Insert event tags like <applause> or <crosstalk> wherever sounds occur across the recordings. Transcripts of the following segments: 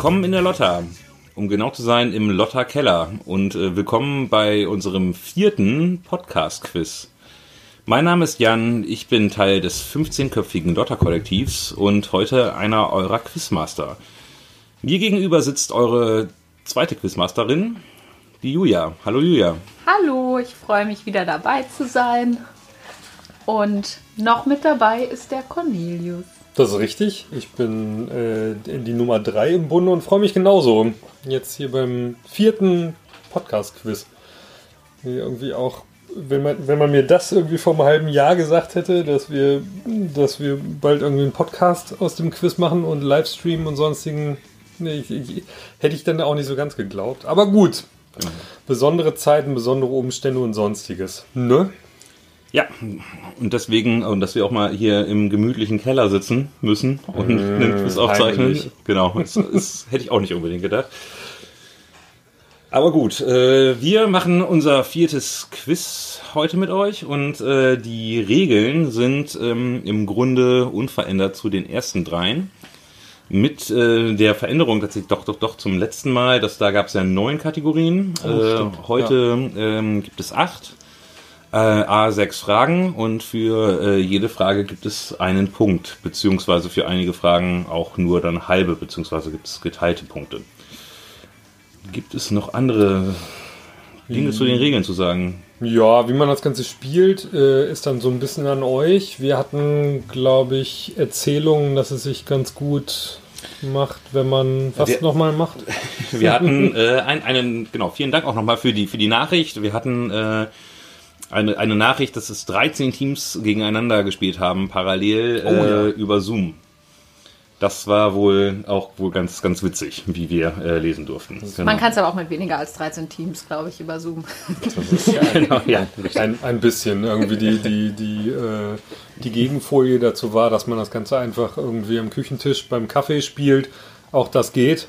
Willkommen in der Lotta. Um genau zu sein, im Lotta Keller. Und äh, willkommen bei unserem vierten Podcast-Quiz. Mein Name ist Jan, ich bin Teil des 15-köpfigen Lotta-Kollektivs und heute einer eurer Quizmaster. Mir gegenüber sitzt eure zweite Quizmasterin, die Julia. Hallo Julia. Hallo, ich freue mich wieder dabei zu sein. Und noch mit dabei ist der Cornelius. Das ist richtig. Ich bin äh, die Nummer 3 im Bunde und freue mich genauso. Jetzt hier beim vierten Podcast-Quiz. Irgendwie auch, wenn man, wenn man mir das irgendwie vor einem halben Jahr gesagt hätte, dass wir, dass wir bald irgendwie einen Podcast aus dem Quiz machen und Livestream und sonstigen, nee, ich, ich, hätte ich dann auch nicht so ganz geglaubt. Aber gut. Besondere Zeiten, besondere Umstände und sonstiges. Ne? Ja, und deswegen, und dass wir auch mal hier im gemütlichen Keller sitzen müssen und <laughs> einen Quiz aufzeichnen. heimlich. Genau, das, <laughs> das hätte ich auch nicht unbedingt gedacht. Aber gut, äh, wir machen unser viertes Quiz heute mit euch und äh, die Regeln sind ähm, im Grunde unverändert zu den ersten dreien. Mit äh, der Veränderung tatsächlich doch, doch, doch zum letzten Mal, dass da gab es ja neun Kategorien. Oh, äh, heute ähm, gibt es acht. Äh, A sechs Fragen und für äh, jede Frage gibt es einen Punkt, beziehungsweise für einige Fragen auch nur dann halbe, beziehungsweise gibt es geteilte Punkte. Gibt es noch andere Dinge zu den Regeln zu sagen? Ja, wie man das Ganze spielt, äh, ist dann so ein bisschen an euch. Wir hatten, glaube ich, Erzählungen, dass es sich ganz gut macht, wenn man was nochmal macht. <laughs> Wir hatten <laughs> äh, ein, einen, genau, vielen Dank auch nochmal für die, für die Nachricht. Wir hatten äh, eine, eine Nachricht, dass es 13 Teams gegeneinander gespielt haben, parallel Oh, ja. äh, über Zoom. Das war wohl auch wohl ganz, ganz witzig, wie wir äh, lesen durften. Genau. Man kann es aber auch mit weniger als 13 Teams, glaube ich, über Zoom. <laughs> genau, ja, Ein, ein bisschen. Irgendwie die, die, die, äh, die Gegenfolie dazu war, dass man das Ganze einfach irgendwie am Küchentisch beim Kaffee spielt. Auch das geht.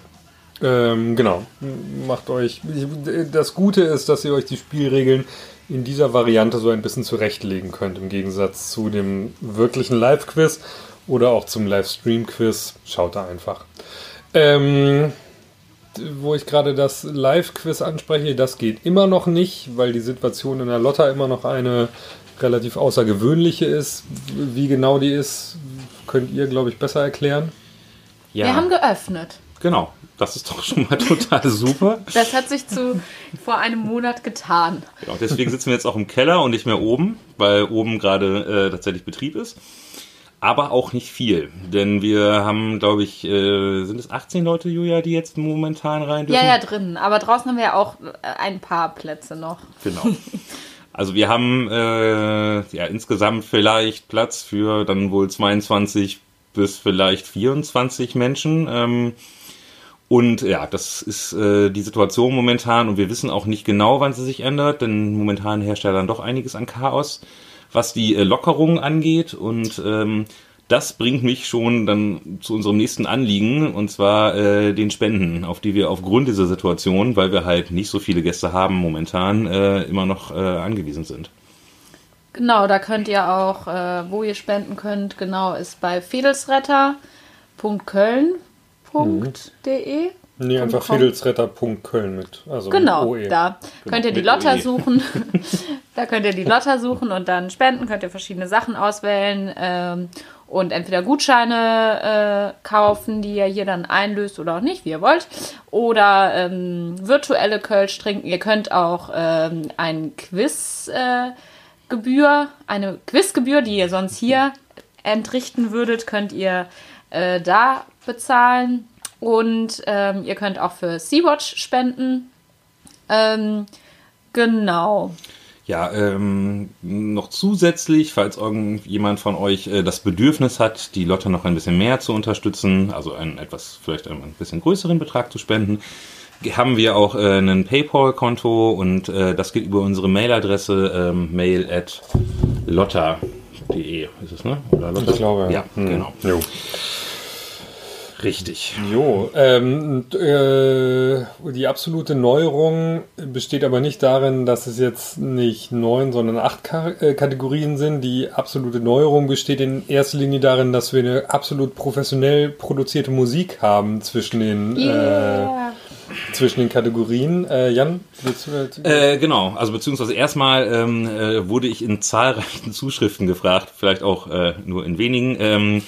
Ähm, genau. Macht euch. Das Gute ist, dass ihr euch die Spielregeln in dieser Variante so ein bisschen zurechtlegen könnt, im Gegensatz zu dem wirklichen Live-Quiz oder auch zum Livestream-Quiz. Schaut da einfach. Ähm, wo ich gerade das Live-Quiz anspreche, das geht immer noch nicht, weil die Situation in der Lotta immer noch eine relativ außergewöhnliche ist. Wie genau die ist, könnt ihr, glaube ich, besser erklären. ja Wir haben geöffnet. Genau. Das ist doch schon mal <laughs> total super. Das hat sich zu vor einem Monat getan. Genau, deswegen sitzen wir jetzt auch im Keller und nicht mehr oben, weil oben gerade äh, tatsächlich Betrieb ist. Aber auch nicht viel, denn wir haben, glaube ich, äh, sind es 18 Leute, Julia, die jetzt momentan rein dürfen? Ja, ja, drinnen. Aber draußen haben wir ja auch äh, ein paar Plätze noch. Genau. Also wir haben äh, ja insgesamt vielleicht Platz für dann wohl 22 bis vielleicht 24 Menschen. Ähm, und ja, das ist äh, die Situation momentan und wir wissen auch nicht genau, wann sie sich ändert, denn momentan herrscht ja dann doch einiges an Chaos, was die äh, Lockerungen angeht. Und ähm, das bringt mich schon dann zu unserem nächsten Anliegen, und zwar äh, den Spenden, auf die wir aufgrund dieser Situation, weil wir halt nicht so viele Gäste haben momentan, äh, immer noch äh, angewiesen sind. Genau, da könnt ihr auch, äh, wo ihr spenden könnt, genau, ist bei fedelsretter.köln.de. Nee, einfach .com. fedelsretter.köln mit. Also Genau, mit OE. <laughs> da könnt ihr die Lotta OE. suchen. da könnt ihr die Lotta suchen und dann spenden, könnt ihr verschiedene Sachen auswählen ähm, und entweder Gutscheine äh, kaufen, die ihr hier dann einlöst oder auch nicht, wie ihr wollt. Oder ähm, virtuelle Kölsch trinken. Ihr könnt auch ähm, ein Quiz äh, Gebühr, eine Quizgebühr, die ihr sonst hier entrichten würdet, könnt ihr äh, da bezahlen. Und ähm, ihr könnt auch für Sea-Watch spenden. Ähm, genau. Ja, ähm, noch zusätzlich, falls irgendjemand von euch äh, das Bedürfnis hat, die Lotte noch ein bisschen mehr zu unterstützen, also einen etwas, vielleicht einen bisschen größeren Betrag zu spenden, haben wir auch äh, ein PayPal-Konto und äh, das geht über unsere Mailadresse ähm, mail at lotta.de ist es, ne? Oder Lotta? Ich glaube, ja. Ja, Hm. genau. Jo. Richtig. Jo, ähm, äh, die absolute Neuerung besteht aber nicht darin, dass es jetzt nicht neun, sondern acht Ka äh, Kategorien sind. Die absolute Neuerung besteht in erster Linie darin, dass wir eine absolut professionell produzierte Musik haben zwischen den, Yeah. äh, zwischen den Kategorien. Äh, Jan, willst du, Äh, genau, also beziehungsweise erstmal ähm, äh, wurde ich in zahlreichen <laughs> Zuschriften gefragt, vielleicht auch äh, nur in wenigen, ähm,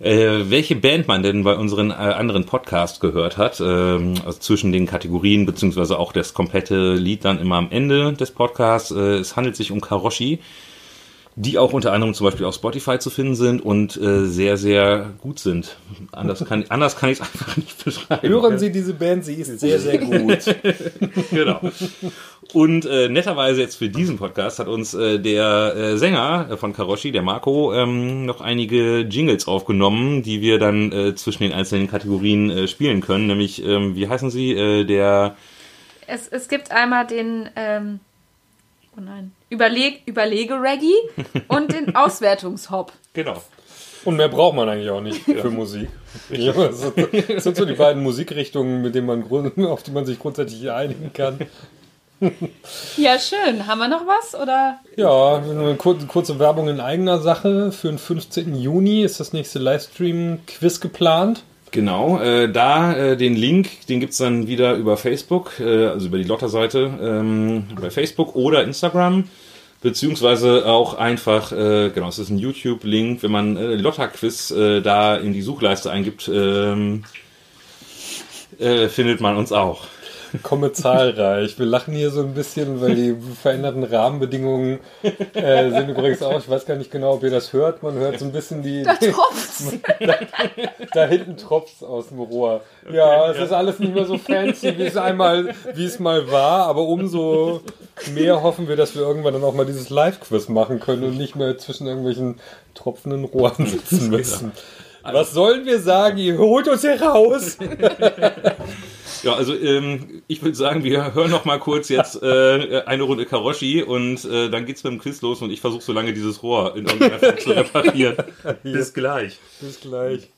äh, welche Band man denn bei unseren äh, anderen Podcasts gehört hat, ähm, also zwischen den Kategorien, beziehungsweise auch das komplette Lied dann immer am Ende des Podcasts. Äh, es handelt sich um Karoshi, die auch unter anderem zum Beispiel auf Spotify zu finden sind und äh, sehr, sehr gut sind. Anders kann, anders kann ich es <laughs> einfach nicht beschreiben. hören Sie diese Band? Sie ist sehr, sehr gut. <laughs> genau. Und äh, netterweise jetzt für diesen Podcast hat uns äh, der äh, Sänger von Karoshi, der Marco, ähm, noch einige Jingles aufgenommen, die wir dann äh, zwischen den einzelnen Kategorien äh, spielen können. Nämlich, ähm, wie heißen sie? Äh, der Es, es gibt einmal den, ähm, oh nein, Überleg, Überlege-Reggae und den <laughs> Auswertungshop. genau. Und mehr braucht man eigentlich auch nicht für Musik. <laughs> Ja, das, sind, das sind so die beiden Musikrichtungen, mit denen man, <laughs> auf die man sich grundsätzlich einigen kann. Ja, schön. Haben wir noch was? Oder? Ja, eine kur- kurze Werbung in eigener Sache. Für den 15. Juni ist das nächste Livestream-Quiz geplant. Genau, äh, da äh, den Link, den gibt's dann wieder über Facebook, äh, also über die Lotter-Seite ähm, bei Facebook oder Instagram, beziehungsweise auch einfach, äh, genau, es ist ein YouTube-Link, wenn man äh, Lotter-Quiz äh, da in die Suchleiste eingibt, ähm, äh, findet man uns auch. Komme zahlreich. Wir lachen hier so ein bisschen, weil die veränderten Rahmenbedingungen äh, sind übrigens auch, ich weiß gar nicht genau, ob ihr das hört, man hört so ein bisschen die, Da <laughs> tropft's. da hinten tropft aus dem Rohr. Ja, es ist alles nicht mehr so fancy, wie es einmal, wie es mal war, aber umso mehr hoffen wir, dass wir irgendwann dann auch mal dieses Live-Quiz machen können und nicht mehr zwischen irgendwelchen tropfenden Rohren sitzen müssen. Was sollen wir sagen? Ihr holt uns hier raus! <laughs> Ja, also ähm, ich würde sagen, wir hören noch mal kurz jetzt <laughs> äh, eine Runde Karoshi und äh, dann geht's mit dem Quiz los und ich versuche so lange dieses Rohr in irgendeiner Form zu <laughs> reparieren. Bis gleich. Bis gleich.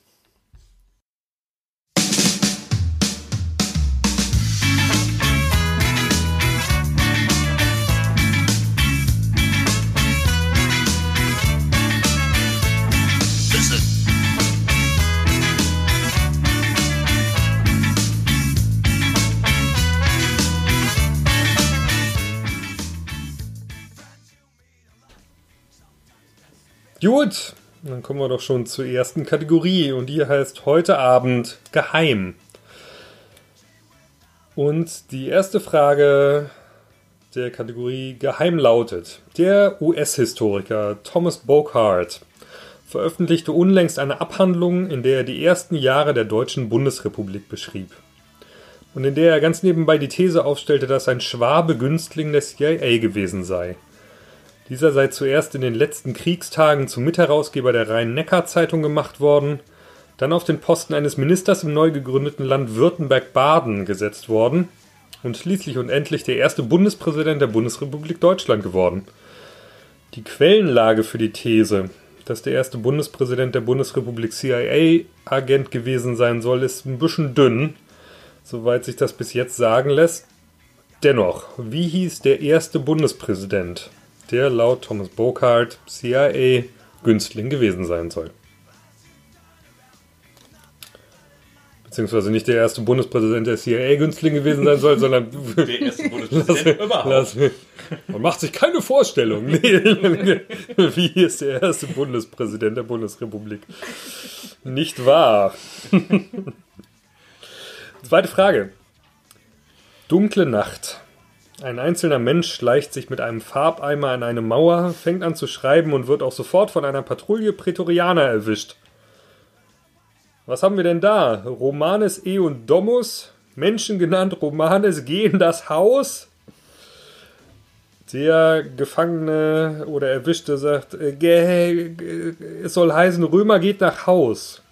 Gut, dann kommen wir doch schon zur ersten Kategorie und die heißt heute Abend geheim. Und die erste Frage der Kategorie geheim lautet: Der US-Historiker Thomas Bockhart veröffentlichte unlängst eine Abhandlung, in der er die ersten Jahre der deutschen Bundesrepublik beschrieb. Und in der er ganz nebenbei die These aufstellte, dass ein Schwabe Günstling der CIA gewesen sei. Dieser sei zuerst in den letzten Kriegstagen zum Mitherausgeber der Rhein-Neckar-Zeitung gemacht worden, dann auf den Posten eines Ministers im neu gegründeten Land Württemberg-Baden gesetzt worden und schließlich und endlich der erste Bundespräsident der Bundesrepublik Deutschland geworden. Die Quellenlage für die These, dass der erste Bundespräsident der Bundesrepublik CIA-Agent gewesen sein soll, ist ein bisschen dünn, soweit sich das bis jetzt sagen lässt. Dennoch, wie hieß der erste Bundespräsident? Der laut Thomas Bockhart CIA-Günstling gewesen sein soll. Beziehungsweise nicht der erste Bundespräsident der CIA-Günstling gewesen sein soll, sondern <laughs> Der erste Bundespräsident überhaupt. Lass, man macht sich keine Vorstellung. Nee. <laughs> Wie ist der erste Bundespräsident der Bundesrepublik? Nicht wahr. <laughs> Zweite Frage. Dunkle Nacht. Ein einzelner Mensch schleicht sich mit einem Farbeimer an eine Mauer, fängt an zu schreiben und wird auch sofort von einer Patrouille Prätorianer erwischt. Was haben wir denn da? Romanes E und Domus? Menschen genannt Romanes gehen das Haus? Der Gefangene oder Erwischte sagt, äh, ge- es soll heißen, Römer geht nach Haus.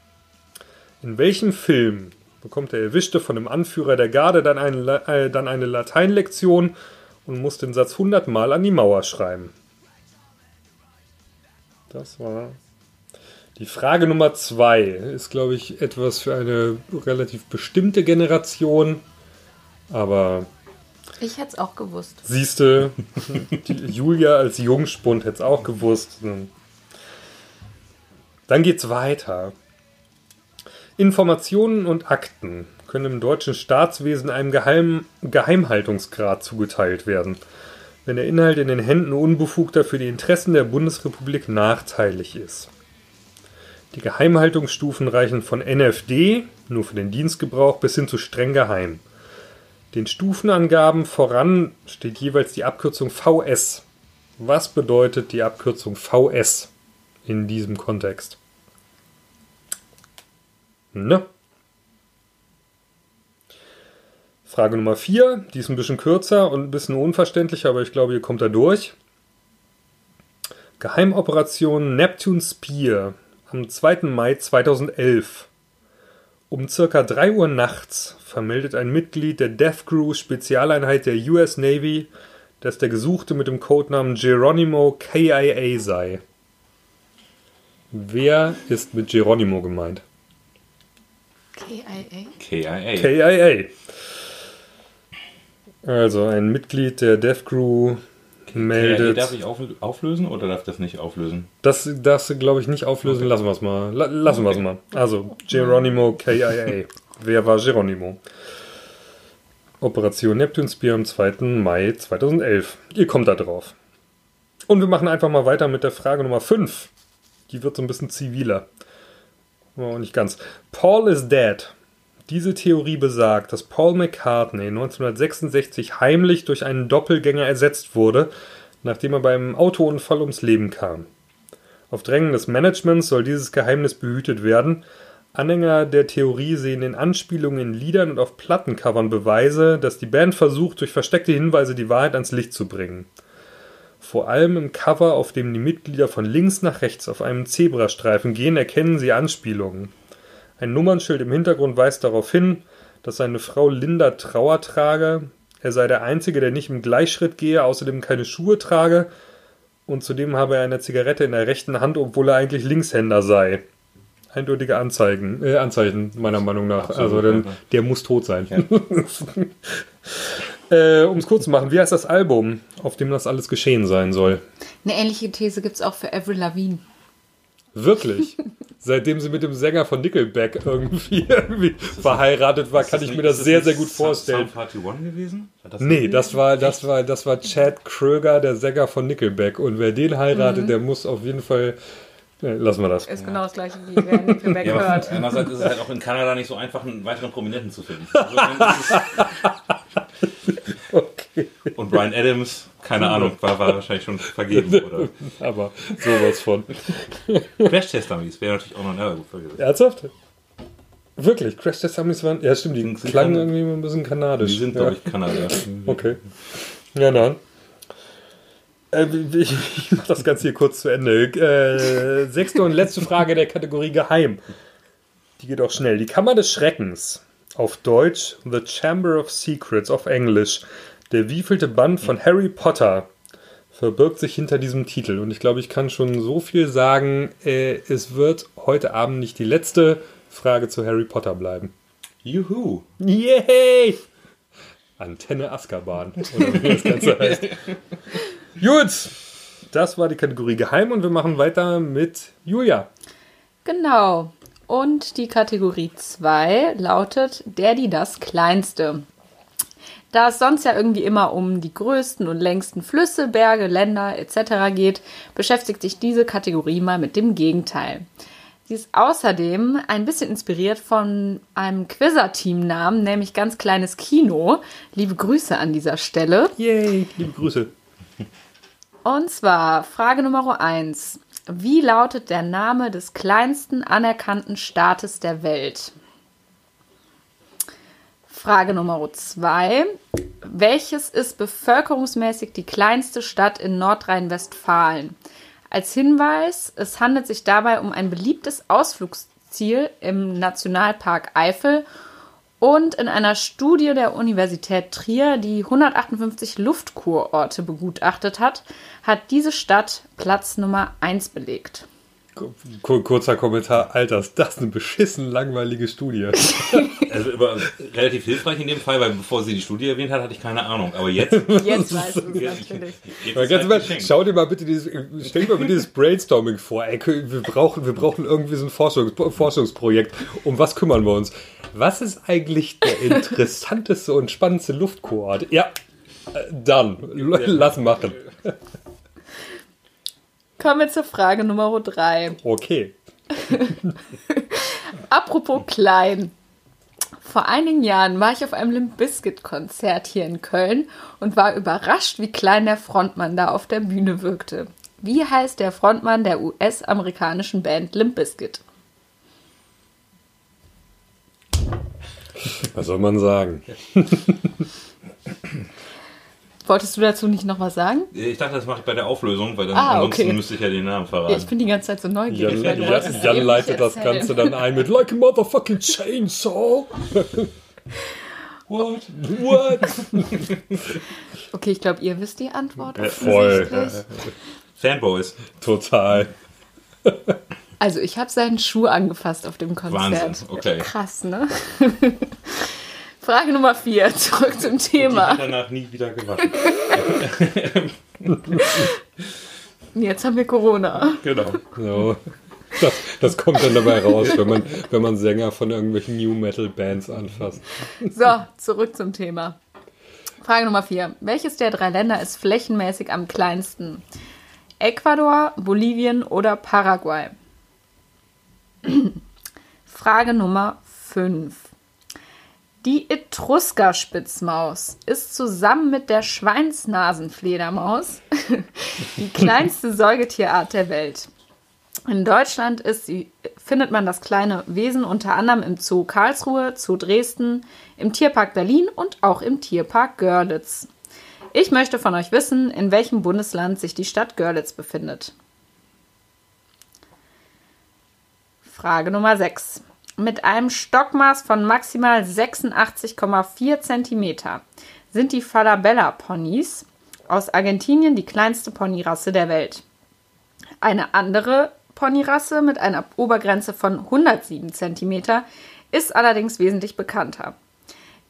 In welchem Film bekommt der Erwischte von dem Anführer der Garde dann eine, äh, dann eine Lateinlektion und muss den Satz hundertmal an die Mauer schreiben? Das war Die Frage Nummer zwei ist, glaube ich, etwas für eine relativ bestimmte Generation. Aber Ich hätte es auch gewusst. siehste, die Julia als Jungspund hätte es auch gewusst. Dann geht's weiter. Informationen und Akten können im deutschen Staatswesen einem Geheim Geheimhaltungsgrad zugeteilt werden, wenn der Inhalt in den Händen Unbefugter für die Interessen der Bundesrepublik nachteilig ist. Die Geheimhaltungsstufen reichen von NFD, nur für den Dienstgebrauch, bis hin zu streng geheim. Den Stufenangaben voran steht jeweils die Abkürzung VS. Was bedeutet die Abkürzung VS in diesem Kontext? Ne? Frage Nummer 4, die ist ein bisschen kürzer und ein bisschen unverständlicher, aber ich glaube, ihr kommt da durch. Geheimoperation Neptune Spear am 2. Mai 2011. Um circa 3 Uhr nachts vermeldet ein Mitglied der Death Crew Spezialeinheit der US Navy, dass der Gesuchte mit dem Codenamen Geronimo KIA sei. Wer ist mit Geronimo gemeint? KIA? KIA. KIA. Also ein Mitglied der Death Crew KIA meldet. darf ich auf, auflösen oder darf das nicht auflösen? Das darfst du, glaube ich, nicht auflösen. Lassen wir es mal. La lassen wir es mal. Also, Geronimo KIA. Wer war Geronimo? Operation Neptune Spear am 2. Mai 2011. Ihr kommt da drauf. Und wir machen einfach mal weiter mit der Frage Nummer 5. Die wird so ein bisschen ziviler. Auch nicht ganz. Paul is dead. Diese Theorie besagt, dass Paul McCartney 1966 heimlich durch einen Doppelgänger ersetzt wurde, nachdem er beim Autounfall ums Leben kam. Auf Drängen des Managements soll dieses Geheimnis behütet werden. Anhänger der Theorie sehen in Anspielungen in Liedern und auf Plattencovern Beweise, dass die Band versucht, durch versteckte Hinweise die Wahrheit ans Licht zu bringen. Vor allem im Cover, auf dem die Mitglieder von links nach rechts auf einem Zebrastreifen gehen, erkennen sie Anspielungen. Ein Nummernschild im Hintergrund weist darauf hin, dass seine Frau Linda Trauer trage, er sei der Einzige, der nicht im Gleichschritt gehe, außerdem keine Schuhe trage und zudem habe er eine Zigarette in der rechten Hand, obwohl er eigentlich Linkshänder sei. Eindeutige Anzeigen, äh, Anzeichen, meiner Meinung nach. Absolut, also, denn, ja. der muss tot sein. <laughs> äh, um es kurz zu machen, wie heißt das Album, auf dem das alles geschehen sein soll? Eine ähnliche These gibt es auch für Avril Lavigne. Wirklich? <laughs> Seitdem sie mit dem Sänger von Nickelback irgendwie, <laughs> irgendwie verheiratet war, kann ich mir das sehr, sehr gut vorstellen. Sound Party One gewesen? War das Nee, das war, das war, das war Chad Kröger, der Sänger von Nickelback. Und wer den heiratet, der muss auf jeden Fall. Äh, lassen wir das. Ist genau das gleiche, wie wer Nickelback <laughs> Ja, aber hört. andererseits ist es halt auch in Kanada nicht so einfach, einen weiteren Prominenten zu finden. Also, <laughs> Okay. Und Brian Adams, keine Ahnung, war, war wahrscheinlich schon vergeben. <laughs> Oder Aber sowas von. Crash Test Dummies wäre natürlich auch noch ein gut gewesen. Ernsthaft? Wirklich? Crash Test Dummies waren. Ja, stimmt, die Sind- klangen irgendwie ein bisschen kanadisch. Die sind, ja. glaube ich, Kanadier. Okay. Ja, dann. Äh, <laughs> ich, ich mache das Ganze hier kurz zu Ende. Äh, sechste und letzte Frage der Kategorie Geheim. Die geht auch schnell. Die Kammer des Schreckens. Auf Deutsch The Chamber of Secrets auf Englisch. Der wievielte Band von Harry Potter verbirgt sich hinter diesem Titel. Und ich glaube, ich kann schon so viel sagen, äh, es wird heute Abend nicht die letzte Frage zu Harry Potter bleiben. Juhu. Yay! Antenne Azkaban, oder wie das Ganze heißt. <laughs> Gut, das war die Kategorie Geheim und wir machen weiter mit Julia. Genau. Und die Kategorie 2 lautet der, die das Kleinste. Da es sonst ja irgendwie immer um die größten und längsten Flüsse, Berge, Länder etc. geht, beschäftigt sich diese Kategorie mal mit dem Gegenteil. Sie ist außerdem ein bisschen inspiriert von einem Quizzer-Team-Namen, nämlich ganz kleines Kino. Liebe Grüße an dieser Stelle. Yay, liebe Grüße. Und zwar Frage Nummer 1. Wie lautet der Name des kleinsten anerkannten Staates der Welt? Frage Nummer 2. Welches ist bevölkerungsmäßig die kleinste Stadt in Nordrhein-Westfalen? Als Hinweis, es handelt sich dabei um ein beliebtes Ausflugsziel im Nationalpark Eifel und in einer Studie der Universität Trier, die 158 Luftkurorte begutachtet hat, hat diese Stadt Platz Nummer 1 belegt. Kur- Kurzer Kommentar, Alter, ist das eine beschissen langweilige Studie. <laughs> Also über, relativ hilfreich in dem Fall, weil bevor sie die Studie erwähnt hat, hatte ich keine Ahnung. Aber jetzt, <laughs> Jetzt weißt du es natürlich. jetzt halt mal, schau dir mal bitte dieses, stell dir mal bitte dieses Brainstorming vor. Ey, wir brauchen, wir brauchen irgendwie so ein Forschungs, Forschungsprojekt. Um was kümmern wir uns? Was ist eigentlich der <laughs> interessanteste und spannendste Luftkoort? Ja, äh, dann, lass machen. Kommen wir zur Frage Nummer drei. Okay. <laughs> Apropos klein. Vor einigen Jahren war ich auf einem Limp Bizkit Konzert hier in Köln und war überrascht, wie klein der Frontmann da auf der Bühne wirkte. Wie heißt der Frontmann der US-amerikanischen Band Limp Bizkit? Was soll man sagen? <laughs> Wolltest du dazu nicht noch was sagen? Ich dachte, das mache ich bei der Auflösung, weil dann Ah, ansonsten okay. müsste ich ja den Namen Ja, verraten. ich bin die ganze Zeit so neugierig. Jan, Jan, Jan eben leitet das erzählen. Ganze dann ein mit Like a motherfucking chainsaw. What? What? Okay, ich glaube, ihr wisst die Antwort. Voll. Fanboys. Total. Also, ich habe seinen Schuh angefasst auf dem Konzert. Wahnsinn, okay. Krass, ne? Frage Nummer vier, <laughs> zurück zum Die Thema. hat danach nie wieder gewaschen. <laughs> Jetzt haben wir Corona. genau. So. Das, das kommt dann dabei raus, wenn man, wenn man Sänger von irgendwelchen New Metal Bands anfasst. So, zurück zum Thema. Frage Nummer vier. Welches der drei Länder ist flächenmäßig am kleinsten? Ecuador, Bolivien oder Paraguay? <clears throat> Frage Nummer fünf. Die Etrusker-Spitzmaus ist zusammen mit der Schweinsnasenfledermaus <laughs> die kleinste Säugetierart der Welt. In Deutschland sie, findet man das kleine Wesen unter anderem im Zoo Karlsruhe, Zoo Dresden, im Tierpark Berlin und auch im Tierpark Görlitz. Ich möchte von euch wissen, in welchem Bundesland sich die Stadt Görlitz befindet. Frage Nummer 6. Mit einem Stockmaß von maximal 86,4 cm sind die Falabella-Ponys aus Argentinien die kleinste Ponyrasse der Welt. Eine andere Ponyrasse mit einer Obergrenze von 107 cm ist allerdings wesentlich bekannter.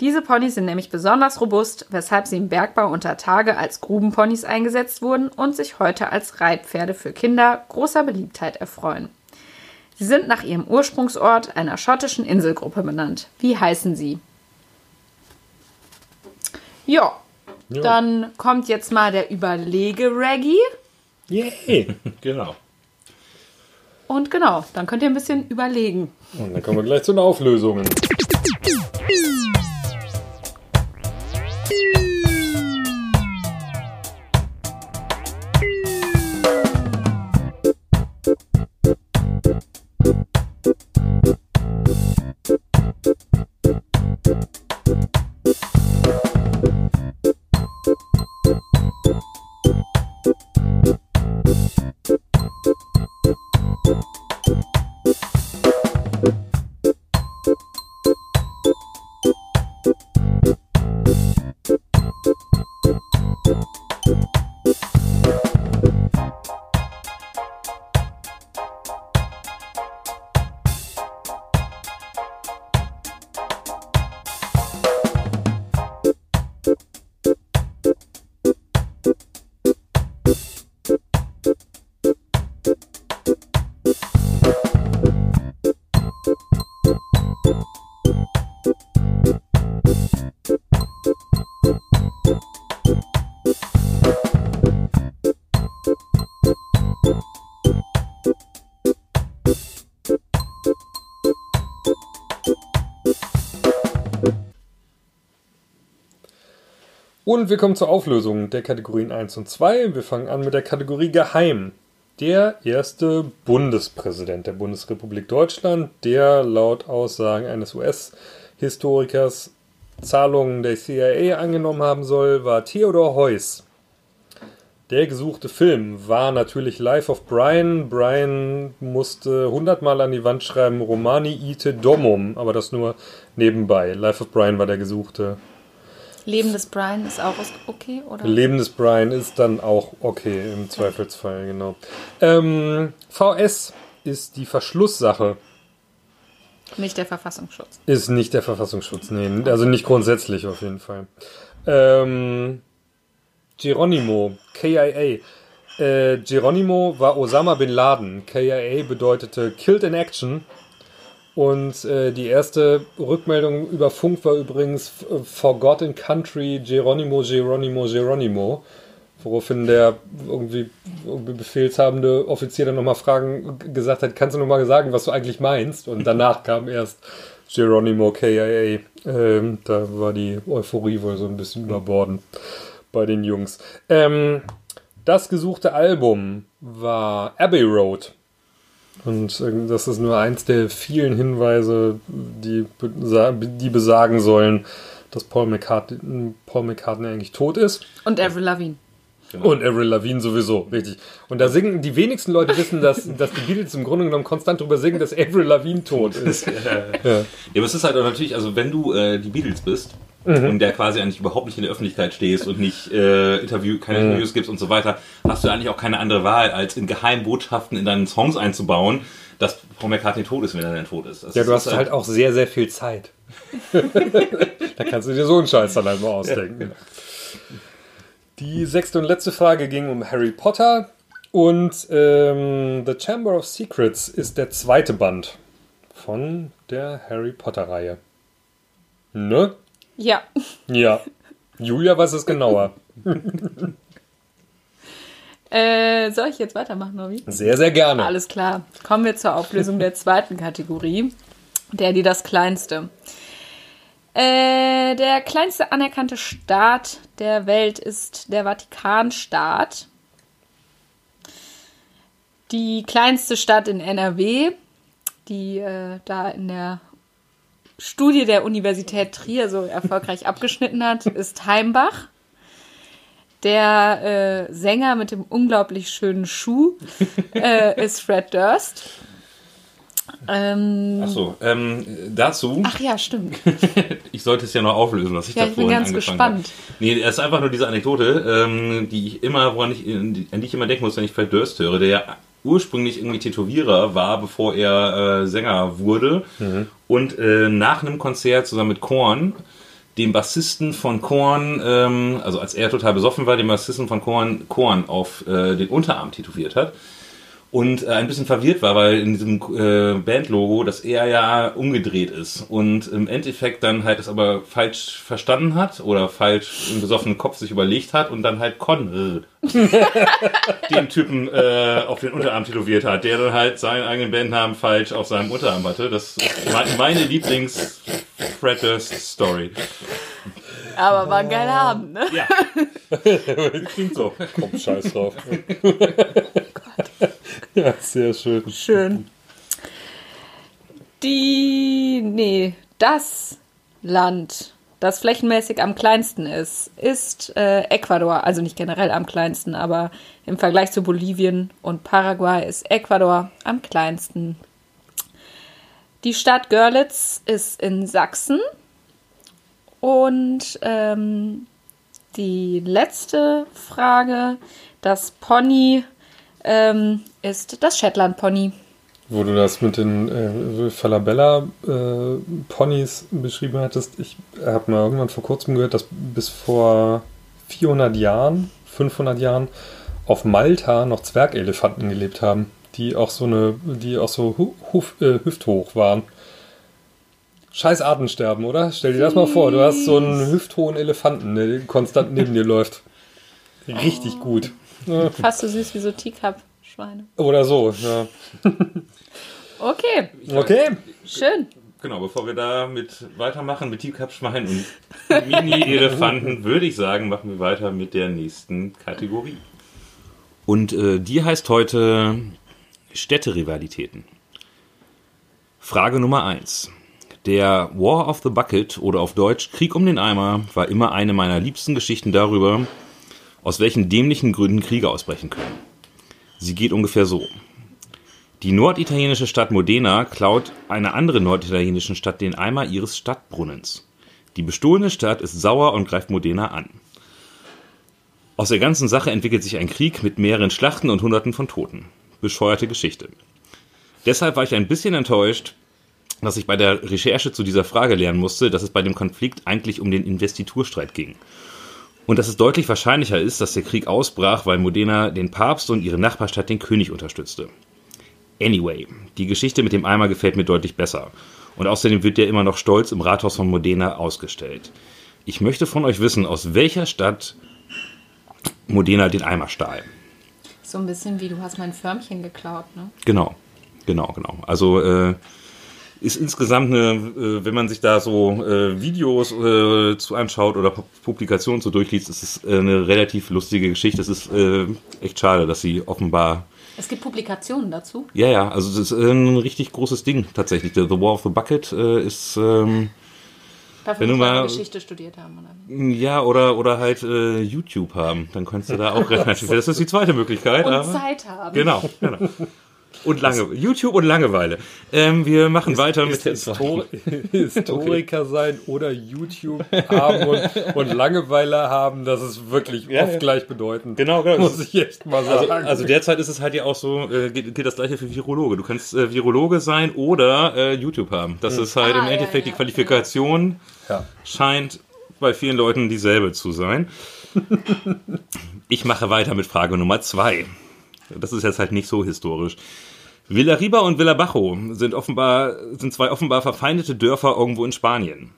Diese Ponys sind nämlich besonders robust, weshalb sie im Bergbau unter Tage als Grubenponys eingesetzt wurden und sich heute als Reitpferde für Kinder großer Beliebtheit erfreuen. Sie sind nach ihrem Ursprungsort, einer schottischen Inselgruppe, benannt. Wie heißen sie? Ja, Ja. dann kommt jetzt mal der Überlege-Reggie. Yay! <laughs> Genau. Und genau, dann könnt ihr ein bisschen überlegen. Und dann kommen wir gleich zu den Auflösungen. <laughs> Und wir kommen zur Auflösung der Kategorien 1 und 2. Wir fangen an mit der Kategorie Geheim. Der erste Bundespräsident der Bundesrepublik Deutschland, der laut Aussagen eines US-Historikers Zahlungen der CIA angenommen haben soll, war Theodor Heuss. Der gesuchte Film war natürlich Life of Brian. Brian musste hundertmal an die Wand schreiben Romani ite domum, aber das nur nebenbei. Life of Brian war der gesuchte. Leben des Brian ist auch okay, oder? Leben des Brian ist dann auch okay im Zweifelsfall, genau. Ähm, VS ist die Verschlusssache. Nicht der Verfassungsschutz. Ist nicht der Verfassungsschutz, nee. Also nicht grundsätzlich auf jeden Fall. Ähm, Geronimo, KIA. Äh, Geronimo war Osama Bin Laden. KIA bedeutete Killed in Action. Und äh, die erste Rückmeldung über Funk war übrigens äh, Forgotten Country Geronimo, Geronimo, Geronimo. Woraufhin der irgendwie, irgendwie befehlshabende Offizier dann nochmal Fragen gesagt hat, kannst du nochmal sagen, was du eigentlich meinst? Und danach kam erst Geronimo KIA. Ähm, da war die Euphorie wohl so ein bisschen überbordend bei den Jungs. Ähm, das gesuchte Album war Abbey Road. Und äh, das ist nur eins der vielen Hinweise, die, die besagen sollen, dass Paul McCartney, Paul McCartney eigentlich tot ist. Und Avril Lavigne. Genau. Und Avril Lavigne sowieso, richtig. Und da singen, die wenigsten Leute wissen, dass, dass die Beatles im Grunde genommen konstant darüber singen, dass Avril Lavigne tot ist. <laughs> ja. ja, aber es ist halt auch natürlich, also wenn du äh, die Beatles bist mhm. und der quasi eigentlich überhaupt nicht in der Öffentlichkeit stehst und nicht äh, Interview, keine mhm. Interviews gibst und so weiter, hast du eigentlich auch keine andere Wahl, als in Geheimbotschaften in deinen Songs einzubauen, dass Paul McCartney tot ist, wenn er dann tot ist. Das ja, du hast halt, halt auch sehr, sehr viel Zeit. <laughs> da kannst du dir so einen Scheiß dann halt mal ausdenken. Ja. Die sechste und letzte Frage ging um Harry Potter und ähm, The Chamber of Secrets ist der zweite Band von der Harry Potter-Reihe. Ne? Ja. Ja. Julia weiß es genauer. <laughs> äh, soll ich jetzt weitermachen, Novi? Sehr, sehr gerne. Alles klar. Kommen wir zur Auflösung der zweiten Kategorie. Der, die das kleinste. Äh, der kleinste anerkannte Staat der Welt ist der Vatikanstaat. Die kleinste Stadt in NRW, die äh, da in der Studie der Universität Trier so erfolgreich abgeschnitten hat, ist Heimbach. Der äh, Sänger mit dem unglaublich schönen Schuh äh, ist Fred Durst. Ähm, Achso, ähm, dazu. Ach ja, stimmt. <laughs> ich sollte es ja noch auflösen, was ich ja, da ich bin ganz gespannt. Habe. Nee, es ist einfach nur diese Anekdote, ähm, die ich immer, woran ich, an die ich immer denken muss, wenn ich Fred Durst höre, der ja ursprünglich irgendwie Tätowierer war, bevor er äh, Sänger wurde. Mhm. Und äh, nach einem Konzert zusammen mit Korn dem Bassisten von Korn, ähm, also als er total besoffen war, dem Bassisten von Korn, Korn auf äh, den Unterarm tätowiert hat und äh, ein bisschen verwirrt war, weil in diesem äh, Bandlogo das er ja umgedreht ist und im Endeffekt dann halt es aber falsch verstanden hat oder falsch im besoffenen Kopf sich überlegt hat und dann halt Con <laughs> den Typen äh, auf den Unterarm tätowiert hat, der dann halt seinen eigenen Bandnamen falsch auf seinem Unterarm hatte. Das ist meine Lieblings Fred Story. Aber war ein geiler Abend, ne? Ja. <laughs> Klingt so. Komm, scheiß drauf. <laughs> <laughs> ja, sehr schön. Schön. Die, nee, das Land, das flächenmäßig am kleinsten ist, ist äh, Ecuador. Also nicht generell am kleinsten, aber im Vergleich zu Bolivien und Paraguay ist Ecuador am kleinsten. Die Stadt Görlitz ist in Sachsen. Und ähm, die letzte Frage, das Pony ähm, ist das Shetland Pony. Wo du das mit den äh, Falabella-Ponys äh, beschrieben hattest, ich habe mal irgendwann vor kurzem gehört, dass bis vor 400 Jahren, 500 Jahren auf Malta noch Zwergelefanten gelebt haben, die auch so eine, die auch so huf, äh, hüfthoch waren. Scheiß Artensterben, oder? Stell dir das mal vor, du hast so einen hüfthohen Elefanten, der konstant neben dir läuft. Richtig oh. gut. Fast so süß wie so Teacup-Schweine. Oder so, ja. <laughs> okay. Okay. Schön. Genau, bevor wir damit weitermachen mit Teacup-Schweinen und Mini-Elefanten, <laughs> würde ich sagen, machen wir weiter mit der nächsten Kategorie. Und äh, die heißt heute Städterivalitäten. Frage Nummer 1. Der War of the Bucket oder auf Deutsch Krieg um den Eimer war immer eine meiner liebsten Geschichten darüber, aus welchen dämlichen Gründen Kriege ausbrechen können. Sie geht ungefähr so. Die norditalienische Stadt Modena klaut einer anderen norditalienischen Stadt den Eimer ihres Stadtbrunnens. Die bestohlene Stadt ist sauer und greift Modena an. Aus der ganzen Sache entwickelt sich ein Krieg mit mehreren Schlachten und Hunderten von Toten. Bescheuerte Geschichte. Deshalb war ich ein bisschen enttäuscht, dass ich bei der Recherche zu dieser Frage lernen musste, dass es bei dem Konflikt eigentlich um den Investiturstreit ging. Und dass es deutlich wahrscheinlicher ist, dass der Krieg ausbrach, weil Modena den Papst und ihre Nachbarstadt den König unterstützte. Anyway, die Geschichte mit dem Eimer gefällt mir deutlich besser. Und außerdem wird der immer noch stolz im Rathaus von Modena ausgestellt. Ich möchte von euch wissen, aus welcher Stadt Modena den Eimer stahl. So ein bisschen wie du hast mein Förmchen geklaut, ne? Genau, genau, genau. Also äh, ist insgesamt eine, äh, wenn man sich da so äh, Videos äh, zu anschaut oder Publikationen so durchliest, ist es eine relativ lustige Geschichte. Es ist echt schade, dass sie offenbar Es gibt Publikationen dazu. Ja, ja, also das ist ein richtig großes Ding tatsächlich. The, War of the Bucket ist ähm, Dafür Wenn du mal- Geschichte studiert haben. Oder? ja oder oder halt äh, YouTube haben, dann kannst du da auch <laughs> relativ. Das ist die zweite Möglichkeit. Und aber, Zeit haben. Genau, genau. <laughs> Und lange YouTube und Langeweile. Ähm, wir machen weiter mit der Histor zweiten. <laughs> Historiker sein oder YouTube haben und, und Langeweile haben, das ist wirklich Ja, oft ja. gleichbedeutend. Genau, genau. Muss ich echt mal Also, sagen. also derzeit ist es halt ja auch so, äh, geht, geht das gleiche für Virologe. Du kannst äh, Virologe sein oder äh, YouTube haben. Das ist halt Ah, im ja, Endeffekt ja, die Qualifikation. ja. scheint bei vielen Leuten dieselbe zu sein. <laughs> Ich mache weiter mit Frage Nummer zwei. Das ist jetzt halt nicht so historisch. Villarriba und Villabajo sind offenbar, sind zwei offenbar verfeindete Dörfer irgendwo in Spanien,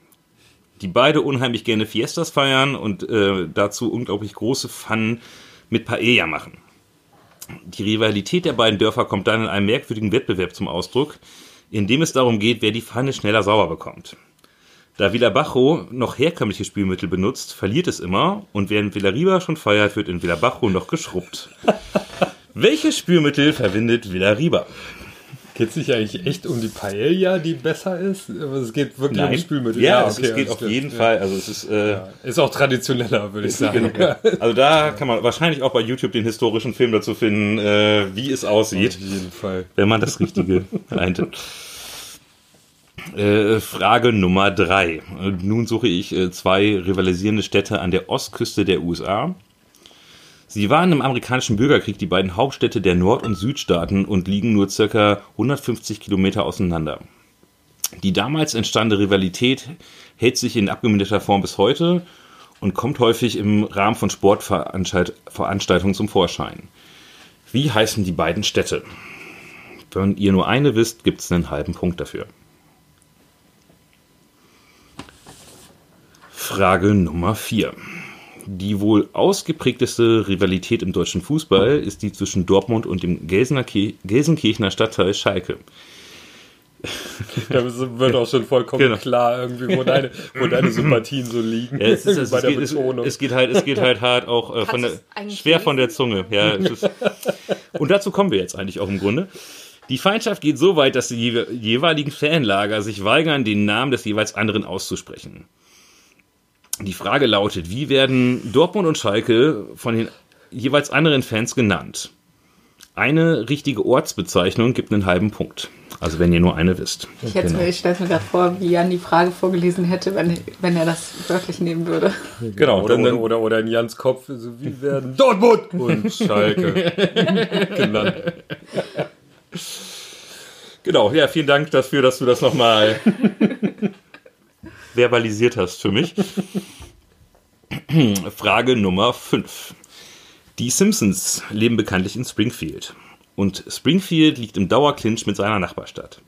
die beide unheimlich gerne Fiestas feiern und äh, dazu unglaublich große Pfannen mit Paella machen. Die Rivalität der beiden Dörfer kommt dann in einem merkwürdigen Wettbewerb zum Ausdruck, in dem es darum geht, wer die Pfanne schneller sauber bekommt. Da Villabajo noch herkömmliche Spülmittel benutzt, verliert es immer und während Villarriba schon feiert, wird in Villabajo noch geschrubbt. <laughs> Welches Spülmittel verwendet Villarriba? Geht es nicht eigentlich echt um die Paella, die besser ist? Aber es geht wirklich um Spülmittel. Ja, es, okay, es geht auf klar. jeden Ja. Fall. Also es ist, äh, Ist auch traditioneller, würde ich sagen. also da kann man wahrscheinlich auch bei YouTube den historischen Film dazu finden, äh, wie es aussieht. Auf jeden Fall. wenn man das Richtige <laughs> eintippt. Äh, Frage Nummer drei. Nun suche ich äh, zwei rivalisierende Städte an der Ostküste der USA. Sie waren im amerikanischen Bürgerkrieg die beiden Hauptstädte der Nord- und Südstaaten und liegen nur circa 150 Kilometer auseinander. Die damals entstandene Rivalität hält sich in abgemilderter Form bis heute und kommt häufig im Rahmen von Sportveranstaltungen zum Vorschein. Wie heißen die beiden Städte? Wenn ihr nur eine wisst, gibt es einen halben Punkt dafür. Frage Nummer 4. Die wohl ausgeprägteste Rivalität im deutschen Fußball ist die zwischen Dortmund und dem Gelsenkirchener Stadtteil Schalke. Da wird auch schon vollkommen Genau. klar, irgendwie, wo deine, wo deine Sympathien so liegen. Ja, es, ist, es, <laughs> bei es, der geht, es, geht halt, es geht halt hart auch äh, von der, schwer von der lesen? Zunge. Ja, es ist, <laughs> und dazu kommen wir jetzt eigentlich auch im Grunde. Die Feindschaft geht so weit, dass die jewe- jeweiligen Fanlager sich weigern, den Namen des jeweils anderen auszusprechen. Die Frage lautet, wie werden Dortmund und Schalke von den jeweils anderen Fans genannt? Eine richtige Ortsbezeichnung gibt einen halben Punkt. Also wenn ihr nur eine wisst. Ich, hätte Genau. mir- ich stelle mir gerade vor, wie Jan die Frage vorgelesen hätte, wenn, wenn er das wörtlich nehmen würde. Genau, Oder, oder, oder, oder in Jans Kopf, so wie werden Dortmund und Schalke <laughs> genannt. Genau, ja, vielen Dank dafür, dass du das nochmal verbalisiert hast für mich. <laughs> Frage Nummer 5. Die Simpsons leben bekanntlich in Springfield. Und Springfield liegt im Dauerclinch mit seiner Nachbarstadt.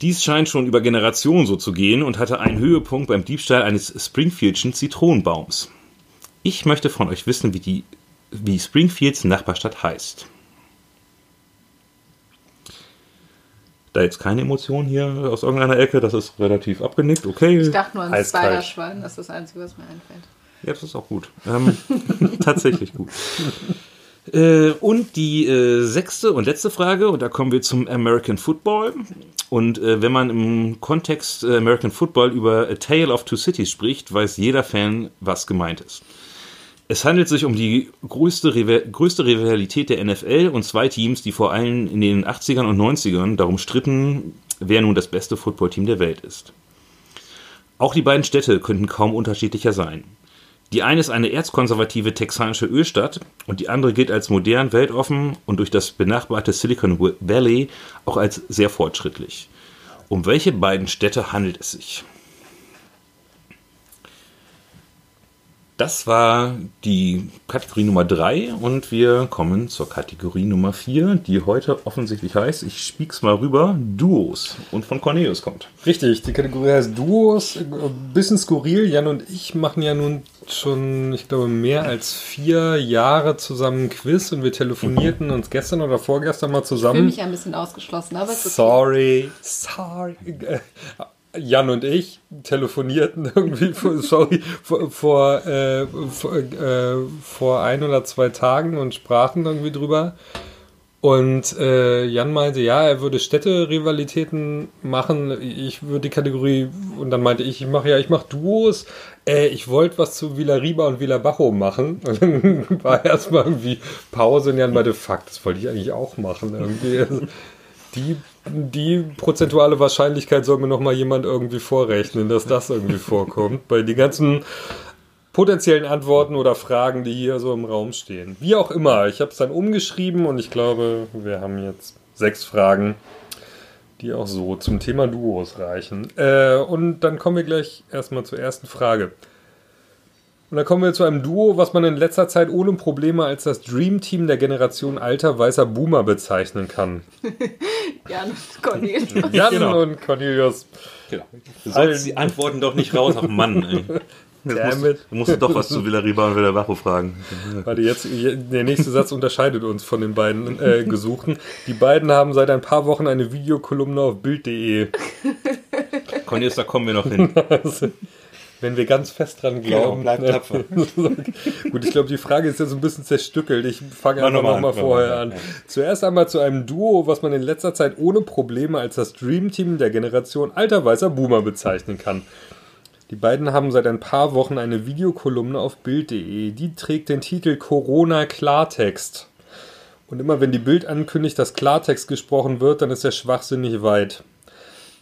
Dies scheint schon über Generationen so zu gehen und hatte einen Höhepunkt beim Diebstahl eines Springfieldschen Zitronenbaums. Ich möchte von euch wissen, wie, die, wie Springfields Nachbarstadt heißt. Da jetzt keine Emotion hier aus irgendeiner Ecke, das ist relativ abgenickt, okay. Ich dachte nur an. Spiderschwein, das ist das Einzige, was mir einfällt. Ja, das ist auch gut. Ähm, <laughs> tatsächlich gut. Äh, und die äh, sechste und letzte Frage, und da kommen wir zum American Football. Und äh, wenn man im Kontext äh, American Football über A Tale of Two Cities spricht, weiß jeder Fan, was gemeint ist. Es handelt sich um die größte, größte Rivalität der NFL und zwei Teams, die vor allem in den 80ern und 90ern darum stritten, wer nun das beste Footballteam der Welt ist. Auch die beiden Städte könnten kaum unterschiedlicher sein. Die eine ist eine erzkonservative texanische Ölstadt und die andere gilt als modern, weltoffen und durch das benachbarte Silicon Valley auch als sehr fortschrittlich. Um welche beiden Städte handelt es sich? Das war die Kategorie Nummer 3 und wir kommen zur Kategorie Nummer 4, die heute offensichtlich heißt, ich spieg's mal rüber, Duos und von Cornelius kommt. Richtig, die Kategorie heißt Duos, bisschen skurril. Jan und ich machen ja nun schon, ich glaube, mehr als vier Jahre zusammen Quiz und wir telefonierten uns gestern oder vorgestern mal zusammen. Ich fühle mich ein bisschen ausgeschlossen, aber es ist Sorry, sorry. Jan und ich telefonierten <laughs> irgendwie, vor, sorry, vor, vor, äh, vor, äh, vor, ein oder zwei Tagen und sprachen irgendwie drüber. Und äh, Jan meinte, ja, er würde Städte-Rivalitäten machen. Ich würde die Kategorie, und dann meinte ich, ich mache ja, ich mache Duos. Äh, ich wollte was zu Villa und Villa machen. <laughs> Und dann war erstmal irgendwie Pause und Jan meinte, fuck, das wollte ich eigentlich auch machen. Irgendwie. Die die prozentuale Wahrscheinlichkeit soll mir noch mal jemand irgendwie vorrechnen, dass das irgendwie vorkommt. <laughs> Bei den ganzen potenziellen Antworten oder Fragen, die hier so im Raum stehen. Wie auch immer, ich habe es dann umgeschrieben und ich glaube, wir haben jetzt sechs Fragen, die auch so zum Thema Duos reichen. Äh, und dann kommen wir gleich erstmal zur ersten Frage. Und dann kommen wir zu einem Duo, was man in letzter Zeit ohne Probleme als das Dream Team der Generation alter weißer Boomer bezeichnen kann. <laughs> Jan und Cornelius. <laughs> Jan genau. und Cornelius. Genau. Du sollst die Antworten doch nicht raus auf Mann, ey. <laughs> Musst, du musst doch was zu Villariba und Villabajo fragen. Warte, jetzt, der nächste Satz unterscheidet uns von den beiden äh, Gesuchten. Die beiden haben seit ein paar Wochen eine Videokolumne auf Bild.de. Cornelius, da kommen wir noch hin. Wenn wir ganz fest dran genau, glauben. Genau, bleibt tapfer. <laughs> Gut, ich glaube, die Frage ist ja so ein bisschen zerstückelt. Ich fange einfach nochmal vorher an. Zuerst einmal zu einem Duo, was man in letzter Zeit ohne Probleme als das Dreamteam der Generation alter weißer Boomer bezeichnen kann. Die beiden haben seit ein paar Wochen eine Videokolumne auf Bild.de. Die trägt den Titel Corona Klartext. Und immer wenn die Bild ankündigt, dass Klartext gesprochen wird, dann ist der Schwachsinn nicht weit.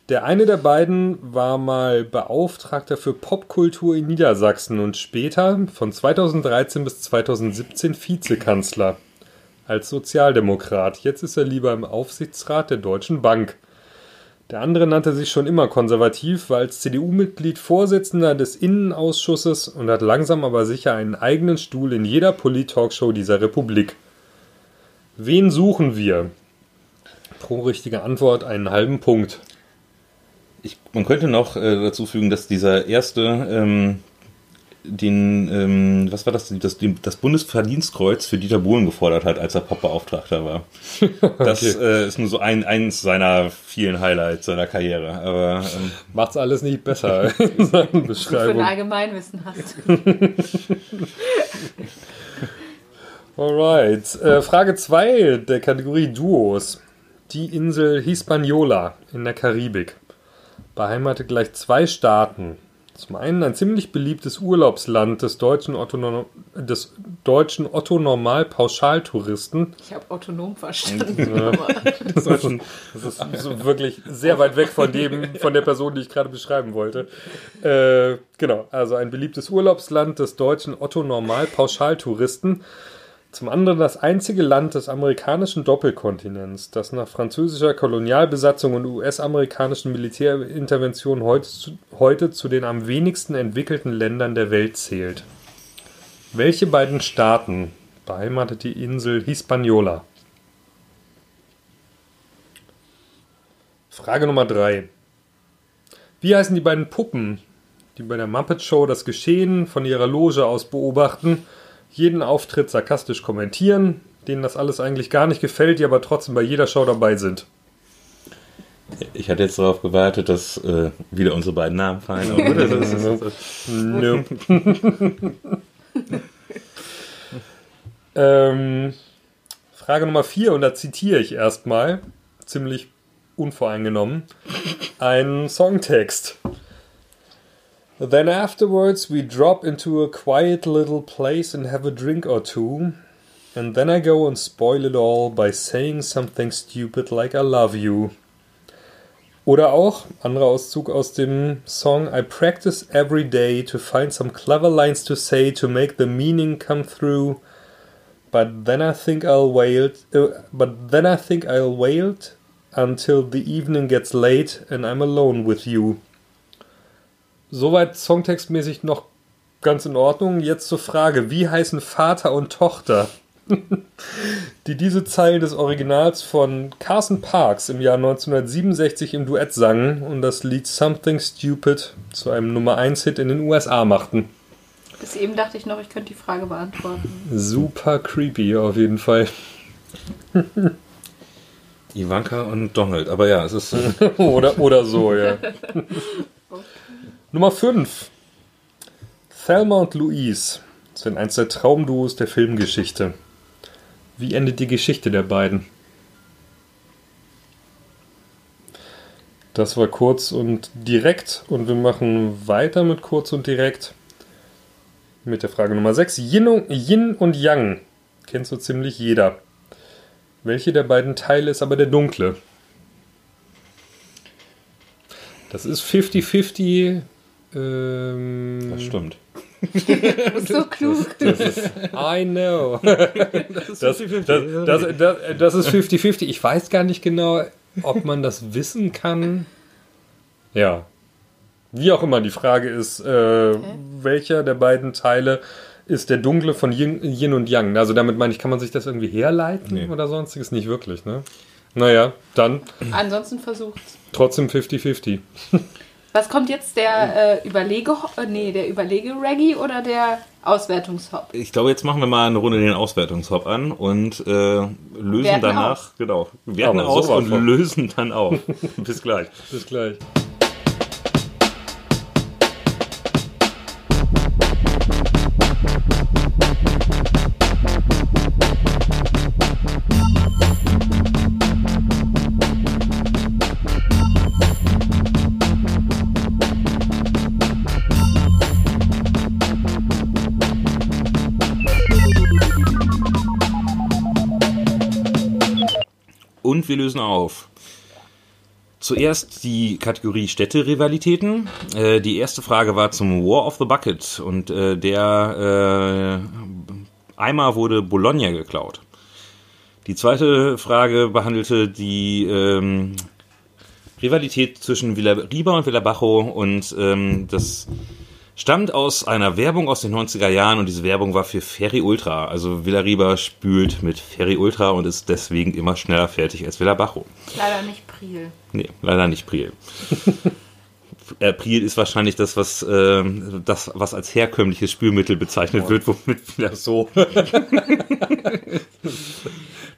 Der eine der beiden war mal Beauftragter für Popkultur in Niedersachsen und später von 2013 bis 2017 Vizekanzler als Sozialdemokrat. Jetzt ist er lieber im Aufsichtsrat der Deutschen Bank. Der andere nannte sich schon immer konservativ, war als CDU-Mitglied Vorsitzender des Innenausschusses und hat langsam aber sicher einen eigenen Stuhl in jeder Polit-Talkshow dieser Republik. Wen suchen wir? Pro richtige Antwort einen halben Punkt. Ich, man könnte noch äh, dazu fügen, dass dieser erste ähm, den, ähm, was war das, das, das Bundesverdienstkreuz für Dieter Bohlen gefordert hat, als er Popbeauftragter war. <laughs> Das okay. äh, ist nur so ein, eins seiner vielen Highlights seiner Karriere. Aber ähm, macht's alles nicht besser <laughs> in seinen Beschreibungen. Für ein Allgemeinwissen hast. <laughs> Alright. Äh, Frage 2 der Kategorie Duos. Die Insel Hispaniola in der Karibik beheimatet gleich zwei Staaten. Zum einen ein ziemlich beliebtes Urlaubsland des deutschen Otto, des deutschen Otto Normal Pauschaltouristen. Ich habe autonom verstanden. Ja. Das, ist, das ist so wirklich sehr weit weg von dem, von der Person, die ich gerade beschreiben wollte. Äh, genau, also ein beliebtes Urlaubsland des deutschen Otto Normal Pauschaltouristen. Zum anderen das einzige Land des amerikanischen Doppelkontinents, das nach französischer Kolonialbesatzung und US-amerikanischen Militärintervention heute zu, heute zu den am wenigsten entwickelten Ländern der Welt zählt. Welche beiden Staaten beheimatet die Insel Hispaniola? Frage Nummer 3. Wie heißen die beiden Puppen, die bei der Muppet Show das Geschehen von ihrer Loge aus beobachten jeden Auftritt sarkastisch kommentieren, denen das alles eigentlich gar nicht gefällt, die aber trotzdem bei jeder Show dabei sind. Ich hatte jetzt darauf gewartet, dass äh, wieder unsere beiden Namen fallen. <laughs> No. <laughs> ähm, Frage Nummer 4, und da zitiere ich erstmal, ziemlich unvoreingenommen, einen Songtext. Then afterwards we drop into a quiet little place and have a drink or two. And then I go and spoil it all by saying something stupid like I love you. Oder auch, anderer Auszug aus dem Song, I practice every day to find some clever lines to say to make the meaning come through. But then I think I'll wait. Uh, but then I think I'll wait until the evening gets late and I'm alone with you. Soweit songtextmäßig noch ganz in Ordnung. Jetzt zur Frage, wie heißen Vater und Tochter? <laughs> die diese Zeilen des Originals von Carson Parks im Jahr 1967 im Duett sangen und das Lied Something Stupid zu einem Nummer 1 Hit in den USA machten. Bis eben dachte ich noch, ich könnte die Frage beantworten. Super creepy auf jeden Fall. <laughs> Ivanka und Donald, aber ja, es ist. <laughs> oder, oder so, ja. okay. Nummer 5. Thelma und Louise sind eins der Traumduos der Filmgeschichte. Wie endet die Geschichte der beiden? Das war kurz und direkt und wir machen weiter mit kurz und direkt mit der Frage Nummer 6. Yin, und Yang kennt so ziemlich jeder. Welche der beiden Teile ist aber der dunkle? Das ist 50-50. Ähm, das stimmt. so klug. Das, das ist, I know. <laughs> Das ist 50-50. Das, das, das, ist 50-50. Ich weiß gar nicht genau, ob man das wissen kann. Ja. Wie auch immer, die Frage ist, äh, okay. welcher der beiden Teile ist der dunkle von Yin, Yin, und Yang? Also damit meine ich, kann man sich das irgendwie herleiten nee. oder sonstiges? Nicht wirklich, ne? Naja, dann. Ansonsten versucht. Trotzdem 50-50. Was kommt jetzt, der äh, Überlege, äh, nee, der Überlege-Reggae oder der Auswertungshop? Ich glaube, jetzt machen wir mal eine Runde den Auswertungshop an und äh, lösen danach, auf. genau, werten aus und von. lösen dann auf. <laughs> Bis gleich. Bis gleich. Wir lösen auf. Zuerst die Kategorie Städterivalitäten. Äh, die erste Frage war zum War of the Bucket und äh, der äh, Eimer wurde Bologna geklaut. Die zweite Frage behandelte die ähm, Rivalität zwischen Villa Riba und Villa Bajo und ähm, das stammt aus einer Werbung aus den 90er Jahren und diese Werbung war für Ferry Ultra. Also Villariba spült mit Ferry Ultra und ist deswegen immer schneller fertig als Villa Bajo. Leider nicht Priel. Nee, leider nicht Priel. <laughs> Priel ist wahrscheinlich das, was, äh, das, was als herkömmliches Spülmittel bezeichnet oh. wird, womit wieder so. <laughs>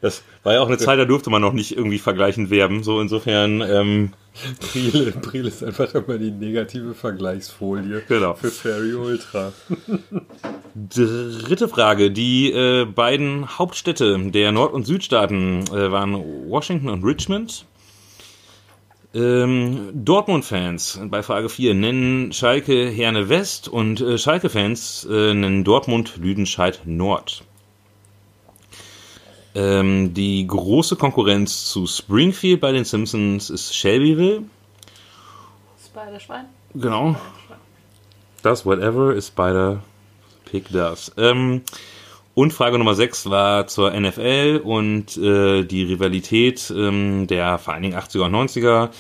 das war ja auch eine Zeit, da durfte man noch nicht irgendwie vergleichend werben. So insofern. Ähm, Priel, Priel ist einfach immer die negative Vergleichsfolie genau. für Fairy Ultra. Dritte Frage. Die äh, beiden Hauptstädte der Nord- und Südstaaten äh, waren Washington und Richmond. Ähm, Dortmund-Fans bei Frage 4 nennen Schalke Herne West und äh, Schalke-Fans äh, nennen Dortmund Lüdenscheid Nord. Ähm, die große Konkurrenz zu Springfield bei den Simpsons ist Shelbyville. Spider-Schwein. Genau. Das Whatever is Spider Pick Does. Ähm, und Frage Nummer 6 war zur NFL und äh, die Rivalität ähm, der vor allen Dingen 80er und 90er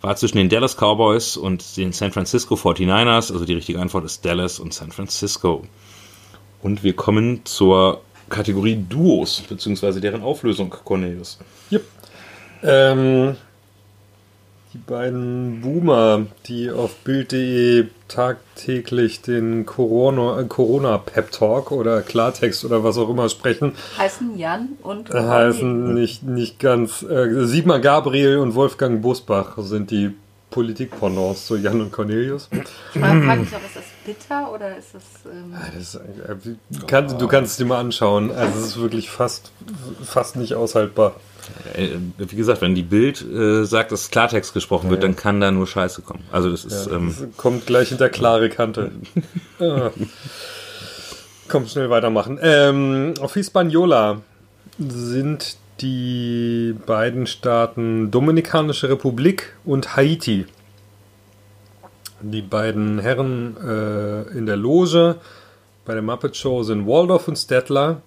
war zwischen den Dallas Cowboys und den San Francisco 49ers. Also die richtige Antwort ist Dallas und San Francisco. Und wir kommen zur Kategorie Duos, beziehungsweise deren Auflösung, Cornelius. Yep. Ähm, die beiden Boomer, die auf Bild.de tagtäglich den Corona, äh, Corona Pep Talk oder Klartext oder was auch immer sprechen. Heißen Jan und äh, Heißen nicht, nicht ganz. Äh, Sigmar Gabriel und Wolfgang Busbach sind die Politik-Pendants zu Jan und Cornelius. Ich frage mich auch, ist das bitter oder ist das. Ähm ah, das äh, kann, du kannst es dir mal anschauen. Also, es ist wirklich fast, fast nicht aushaltbar. Äh, wie gesagt, wenn die Bild äh, sagt, dass Klartext gesprochen wird, ja. dann kann da nur Scheiße kommen. Also das ist. Ähm, das kommt gleich hinter klare Kante. <laughs> ah. Komm, schnell weitermachen. Ähm, auf Hispaniola sind die beiden Staaten Dominikanische Republik und Haiti. Die beiden Herren äh, in der Loge bei der Muppet Show sind Waldorf und Stettler.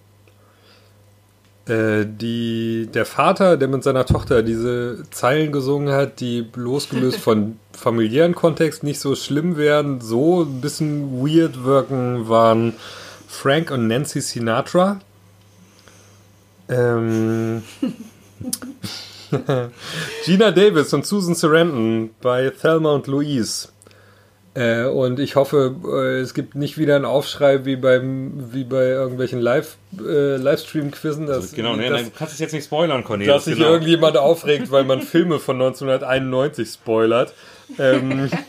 Äh, die, der Vater, der mit seiner Tochter diese Zeilen gesungen hat, die losgelöst von <laughs> familiären Kontext nicht so schlimm werden, so ein bisschen weird wirken, waren Frank und Nancy Sinatra. Ähm, <laughs> <laughs> Gina Davis und Susan Sarandon bei Thelma und Louise. Äh, und ich hoffe, äh, es gibt nicht wieder einen Aufschrei wie beim wie bei irgendwelchen Live, äh, Livestream-Quizzen. Dass, Genau, nee, dass, nein, du kannst es jetzt nicht spoilern, Cornelius. dass sich genau. irgendjemand aufregt, weil man Filme von 1991 spoilert. Ähm, <laughs>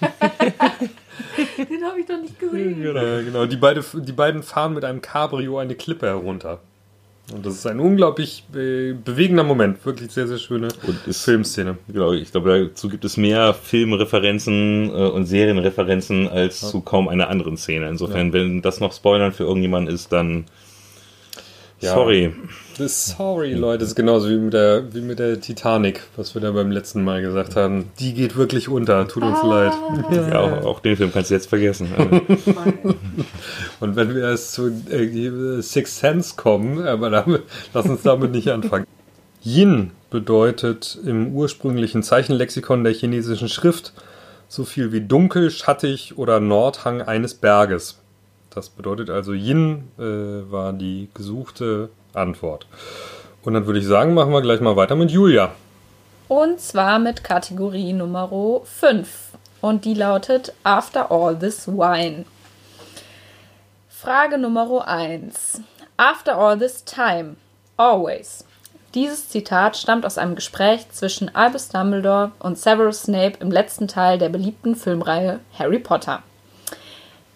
Den habe ich doch nicht gesehen. Genau, genau. Die, beide, die beiden fahren mit einem Cabrio eine Klippe herunter. Und das ist ein unglaublich äh, bewegender Moment. Wirklich sehr, sehr schöne Und ist- Filmszene. Genau, ich glaube, dazu gibt es mehr Filmreferenzen äh, und Serienreferenzen als zu kaum einer anderen Szene. Insofern, wenn das noch Spoilern für irgendjemanden ist, dann Ja. sorry. Sorry, Leute. Das ist genauso wie mit, der, wie mit der Titanic, was wir da beim letzten Mal gesagt haben. Die geht wirklich unter. Tut uns leid. Ja, auch, auch den Film kannst du jetzt vergessen. <laughs> Also, Und wenn wir erst zu äh, Six Sense kommen, aber damit, lass uns damit nicht anfangen. Yin bedeutet im ursprünglichen Zeichenlexikon der chinesischen Schrift so viel wie dunkel, schattig oder Nordhang eines Berges. Das bedeutet also Yin äh, war die gesuchte Antwort. Und dann würde ich sagen, machen wir gleich mal weiter mit Julia. Und zwar mit Kategorie Nummer 5. Und die lautet After All This Wine. Frage Nummer 1. After all this time, always. Dieses Zitat stammt aus einem Gespräch zwischen Albus Dumbledore und Severus Snape im letzten Teil der beliebten Filmreihe Harry Potter.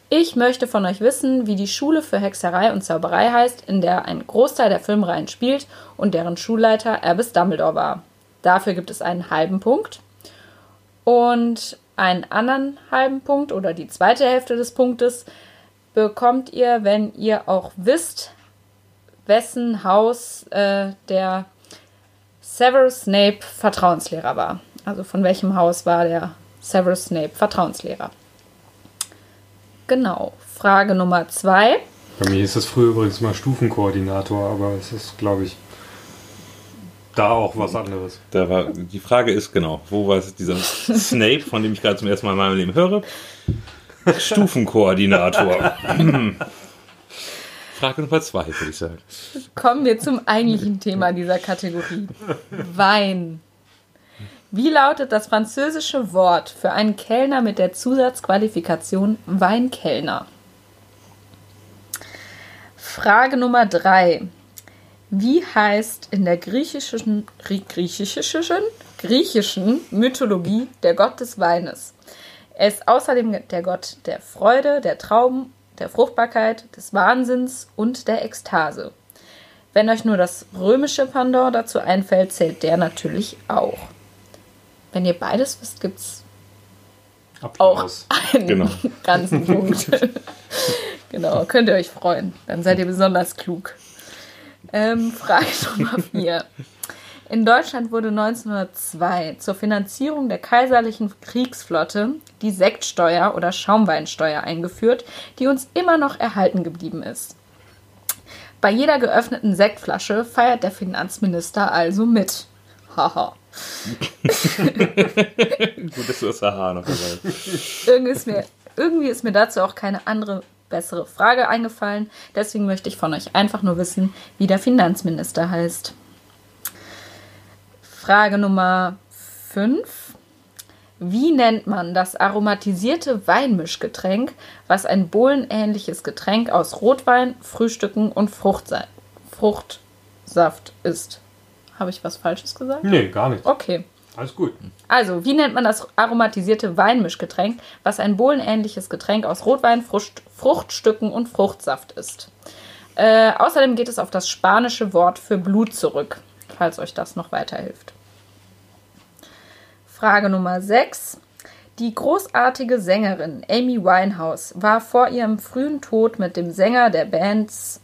Ich möchte von euch wissen, wie die Schule für Hexerei und Zauberei heißt, in der ein Großteil der Filmreihen spielt und deren Schulleiter Albus Dumbledore war. Dafür gibt es einen halben Punkt. Und einen anderen halben Punkt oder die zweite Hälfte des Punktes bekommt ihr, wenn ihr auch wisst, wessen Haus äh, der Severus Snape Vertrauenslehrer war. Also von welchem Haus war der Severus Snape Vertrauenslehrer. Genau. Frage Nummer zwei. Bei mir ist das früher übrigens mal Stufenkoordinator, aber es ist, glaube ich, da auch was anderes. da war, die Frage ist genau, wo war es dieser <laughs> Snape, von dem ich gerade zum ersten Mal in meinem Leben höre? Stufenkoordinator. <laughs> Frage Nummer zwei, würde ich sagen. Kommen wir zum eigentlichen Thema dieser Kategorie. Wein. Wie lautet das französische Wort für einen Kellner mit der Zusatzqualifikation Weinkellner? Frage Nummer drei. Wie heißt in der griechischen, griechischen, griechischen Mythologie der Gott des Weines? Er ist außerdem der Gott der Freude, der Trauben, der Fruchtbarkeit, des Wahnsinns und der Ekstase. Wenn euch nur das römische Pendant dazu einfällt, zählt der natürlich auch. Wenn ihr beides wisst, gibt es auch einen Genau. <laughs> ganzen Punkt. <laughs> genau, könnt ihr euch freuen. Dann seid ihr besonders klug. Ähm, Frage <laughs> Nummer 4. In Deutschland wurde 1902 zur Finanzierung der kaiserlichen Kriegsflotte die Sektsteuer oder Schaumweinsteuer eingeführt, die uns immer noch erhalten geblieben ist. Bei jeder geöffneten Sektflasche feiert der Finanzminister also mit. Haha. <laughs> Gut, dass du das Haha noch hast. irgendwie ist, mir, irgendwie ist mir dazu auch keine andere bessere Frage eingefallen. Deswegen möchte ich von euch einfach nur wissen, wie der Finanzminister heißt. Frage Nummer 5. Wie nennt man das aromatisierte Weinmischgetränk, was ein bohlenähnliches Getränk aus Rotwein, Frühstücken und Fruchtsa Fruchtsaft ist? Habe ich was Falsches gesagt? Nee, gar nicht. Okay. Alles gut. Also, wie nennt man das aromatisierte Weinmischgetränk, was ein bohlenähnliches Getränk aus Rotwein, Frucht, Fruchtstücken und Fruchtsaft ist? Äh, außerdem geht es auf das spanische Wort für Blut zurück, falls euch das noch weiterhilft. Frage Nummer 6. Die großartige Sängerin Amy Winehouse war vor ihrem frühen Tod mit dem Sänger der Bands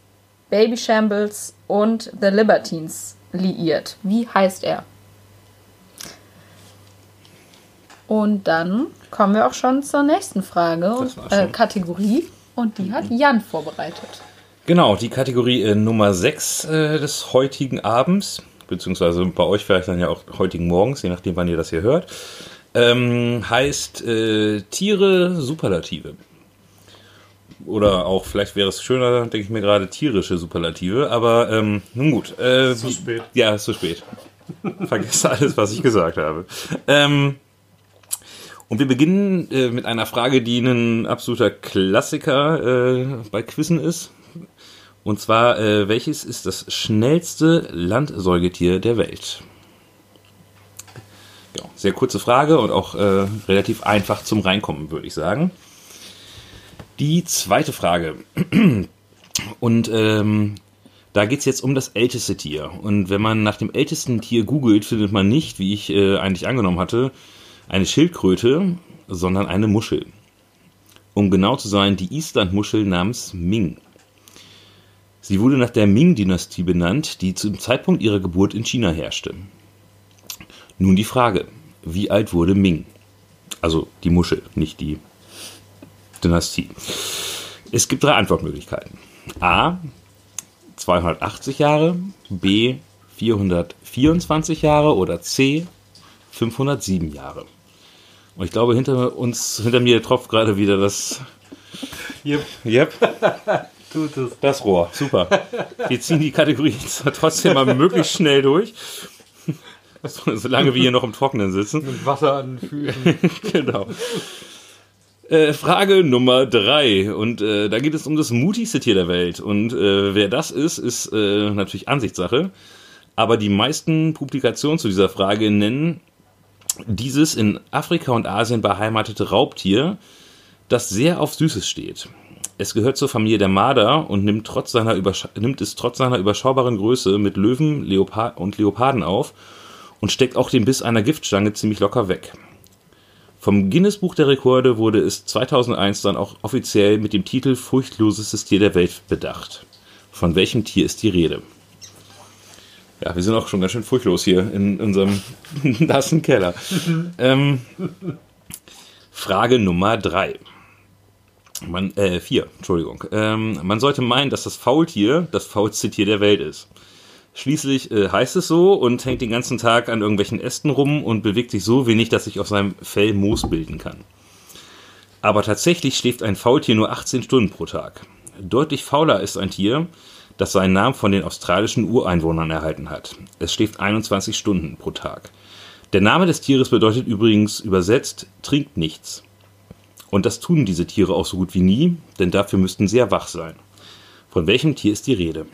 Baby Shambles und The Libertines liiert. Wie heißt er? Und dann kommen wir auch schon zur nächsten Frage und äh. Kategorie. Und die hat Jan vorbereitet. Genau, die Kategorie äh, Nummer 6 äh, des heutigen Abends, beziehungsweise bei euch vielleicht dann ja auch heutigen Morgens, je nachdem, wann ihr das hier hört, ähm, heißt äh, Tiere Superlative. Oder auch, vielleicht wäre es schöner, denke ich mir gerade, tierische Superlative, aber ähm, nun gut. Äh, Zu spät. Ja, ist zu spät. <laughs> Vergesst alles, was ich gesagt habe. Ähm, und wir beginnen äh, mit einer Frage, die ein absoluter Klassiker äh, bei Quizzen ist. Und zwar, äh, welches ist das schnellste Landsäugetier der Welt? Ja, sehr kurze Frage und auch äh, relativ einfach zum Reinkommen, würde ich sagen. Die zweite Frage. <clears throat> Und ähm, da geht es jetzt um das älteste Tier. Und wenn man nach dem ältesten Tier googelt, findet man nicht, wie ich äh, eigentlich angenommen hatte, eine Schildkröte, sondern eine Muschel. Um genau zu sein, die Islandmuschel namens Ming. Sie wurde nach der Ming-Dynastie benannt, die zum Zeitpunkt ihrer Geburt in China herrschte. Nun die Frage, wie alt wurde Ming? Also die Muschel, nicht die Dynastie. Es gibt drei Antwortmöglichkeiten. A. 280 Jahre, B. 424 Jahre oder C. 507 Jahre. Und ich glaube, hinter uns, hinter mir tropft gerade wieder das. Yep, Yep, <laughs> tut es. das Rohr. Super. Wir ziehen die Kategorie trotzdem mal möglichst schnell durch. <laughs> So- Solange wir hier noch im Trockenen sitzen. Mit Wasser an den Füßen. <laughs> genau. Äh, Frage Nummer drei. Und äh, da geht es um das mutigste Tier der Welt. Und äh, wer das ist, ist äh, natürlich Ansichtssache. Aber die meisten Publikationen zu dieser Frage nennen dieses in Afrika und Asien beheimatete Raubtier, das sehr auf Süßes steht. Es gehört zur Familie der Marder und nimmt, trotz seiner nimmt es trotz seiner überschaubaren Größe mit Löwen Leopard und Leoparden auf und steckt auch den Biss einer Giftstange ziemlich locker weg. Vom Guinness Buch der Rekorde wurde es 2001 dann auch offiziell mit dem Titel Furchtlosestes Tier der Welt bedacht. Von welchem Tier ist die Rede? Ja, wir sind auch schon ganz schön furchtlos hier in unserem <laughs> nassen Keller. ähm, Frage Nummer drei. Man, äh, vier, Entschuldigung. Ähm, man sollte meinen, dass das Faultier das faulste Tier der Welt ist. Schließlich äh, heißt es so und hängt den ganzen Tag an irgendwelchen Ästen rum und bewegt sich so wenig, dass sich auf seinem Fell Moos bilden kann. Aber tatsächlich schläft ein Faultier nur 18 Stunden pro Tag. Deutlich fauler ist ein Tier, das seinen Namen von den australischen Ureinwohnern erhalten hat. Es schläft 21 Stunden pro Tag. Der Name des Tieres bedeutet übrigens übersetzt trinkt nichts. Und das tun diese Tiere auch so gut wie nie, denn dafür müssten sie ja wach sein. Von welchem Tier ist die Rede?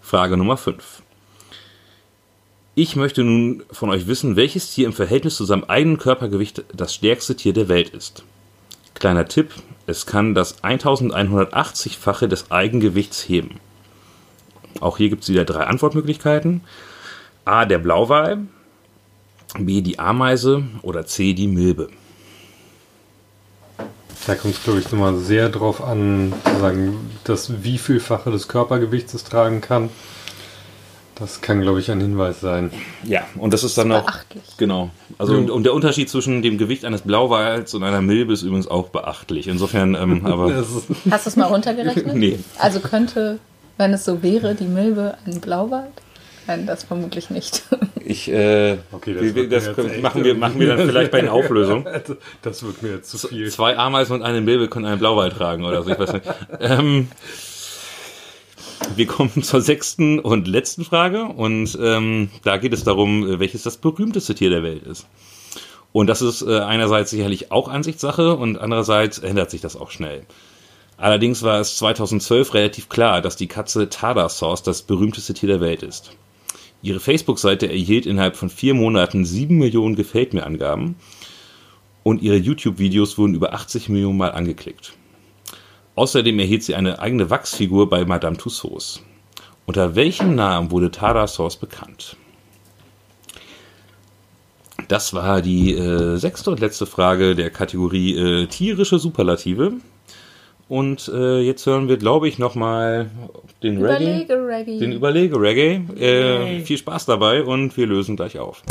Frage Nummer 5. Ich möchte nun von euch wissen, welches Tier im Verhältnis zu seinem eigenen Körpergewicht das stärkste Tier der Welt ist. Kleiner Tipp, es kann das 1180-fache des Eigengewichts heben. Auch hier gibt es wieder drei Antwortmöglichkeiten. A, der Blauwal, B, die Ameise oder C, die Milbe. Da kommt es, glaube ich, nochmal sehr drauf an, zu sagen, dass wie vielfache des Körpergewichts es tragen kann. Das kann, glaube ich, ein Hinweis sein. Ja, und das ist dann auch. Beachtlich. Genau. Also, und, und der Unterschied zwischen dem Gewicht eines Blauwals und einer Milbe ist übrigens auch beachtlich. Insofern, ähm, <laughs> aber. Hast du es mal runtergerechnet? <laughs> Nee. Also könnte, wenn es so wäre, die Milbe ein Blauwald? Nein, das vermutlich nicht. <laughs> Ich, äh, Okay, das wir- das, machen, wir, machen wir dann vielleicht bei den <laughs> Auflösungen. das wird mir jetzt zu viel. Zwei Ameisen und eine Milbe können einen Blauwal tragen oder so, ich weiß nicht. <laughs> ähm, wir kommen zur sechsten und letzten Frage und ähm, da geht es darum, äh, welches das berühmteste Tier der Welt ist. Und das ist äh, einerseits sicherlich auch Ansichtssache und andererseits ändert sich das auch schnell. Allerdings war es 2012 relativ klar, dass die Katze Tardarsaurus das berühmteste Tier der Welt ist. Ihre Facebook-Seite erhielt innerhalb von vier Monaten sieben Millionen Gefällt mir Angaben und ihre YouTube-Videos wurden über 80 Millionen Mal angeklickt. Außerdem erhielt sie eine eigene Wachsfigur bei Madame Tussauds. Unter welchem Namen wurde Tardarsaurus bekannt? Das war die äh, sechste und letzte Frage der Kategorie äh, tierische Superlative. Und äh, jetzt hören wir, glaube ich, nochmal den Reggae. Überlege Reggae. Den Überlege-Reggae. Äh, viel Spaß dabei und wir lösen gleich auf.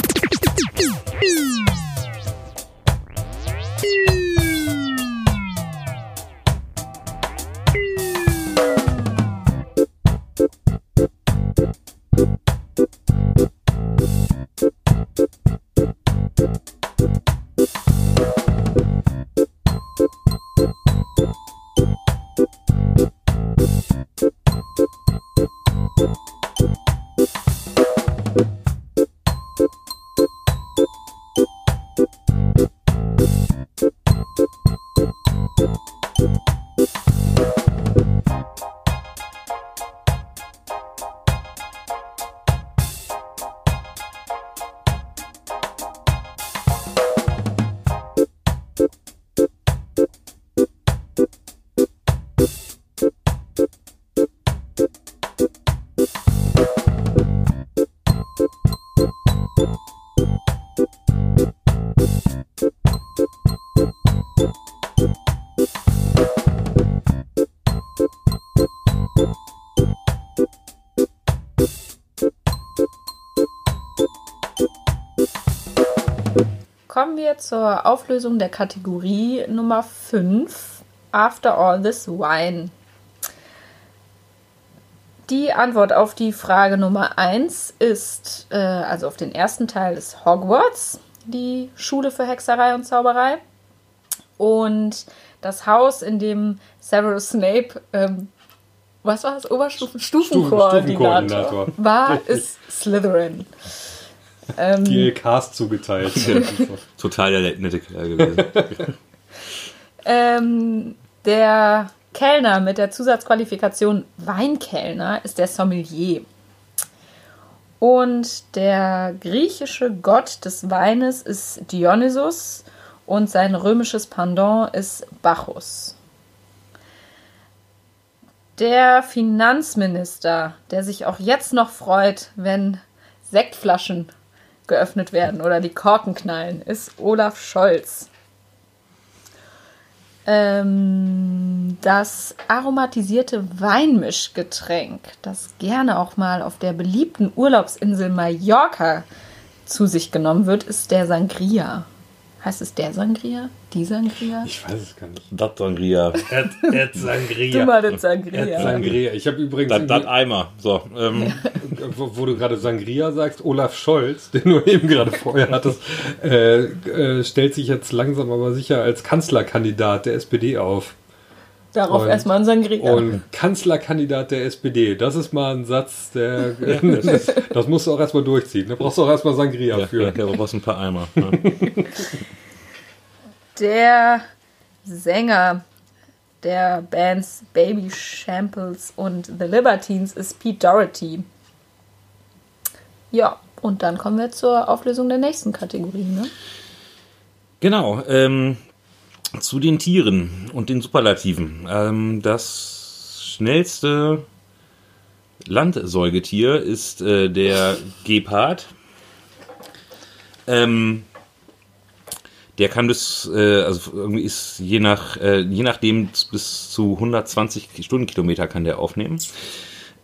Kommen wir zur Auflösung der Kategorie Nummer 5. After all this wine. Die Antwort auf die Frage Nummer 1 ist, äh, also auf den ersten Teil ist Hogwarts, die Schule für Hexerei und Zauberei. Und das Haus, in dem Severus Snape, ähm, was war das, Oberstufen, Stufenkoordinator Stufenkoordinator. war, ist Slytherin. Ähm, GLKs zugeteilt. <laughs> Total der nette Kerl gewesen. <laughs> Ähm, der Kellner mit der Zusatzqualifikation Weinkellner ist der Sommelier. Und der griechische Gott des Weines ist Dionysus und sein römisches Pendant ist Bacchus. Der Finanzminister, der sich auch jetzt noch freut, wenn Sektflaschen geöffnet werden oder die Korken knallen, ist Olaf Scholz. Ähm, das aromatisierte Weinmischgetränk, das gerne auch mal auf der beliebten Urlaubsinsel Mallorca zu sich genommen wird, ist der Sangria. Heißt es der Sangria? Die Sangria? Ich weiß es gar nicht. Das Sangria. <laughs> Ed Sangria. Du mal Ed Sangria. Sangria. Ich habe übrigens, Das, das Eimer. So, ähm, wo, wo du gerade Sangria sagst, Olaf Scholz, den du <laughs> eben gerade vorher hattest, äh, äh, stellt sich jetzt langsam aber sicher als Kanzlerkandidat der SPD auf. Darauf Und- erstmal ein Sangria. Und Kanzlerkandidat der SPD, das ist mal ein Satz, der. <laughs> <laughs> das, das musst du auch erstmal durchziehen. Da brauchst du auch erstmal Sangria ja, für. ja, da brauchst du ein paar Eimer. Ne? <laughs> der Sänger der Bands Baby Shambles und The Libertines ist Pete Doherty. Ja, und dann kommen wir zur Auflösung der nächsten Kategorie. Ne? Genau, ähm, zu den Tieren und den Superlativen. Ähm, das schnellste Landsäugetier ist äh, der Gepard. Ähm, der kann bis, äh, also irgendwie ist je nach, äh, je nachdem bis zu 120 Stundenkilometer kann der aufnehmen.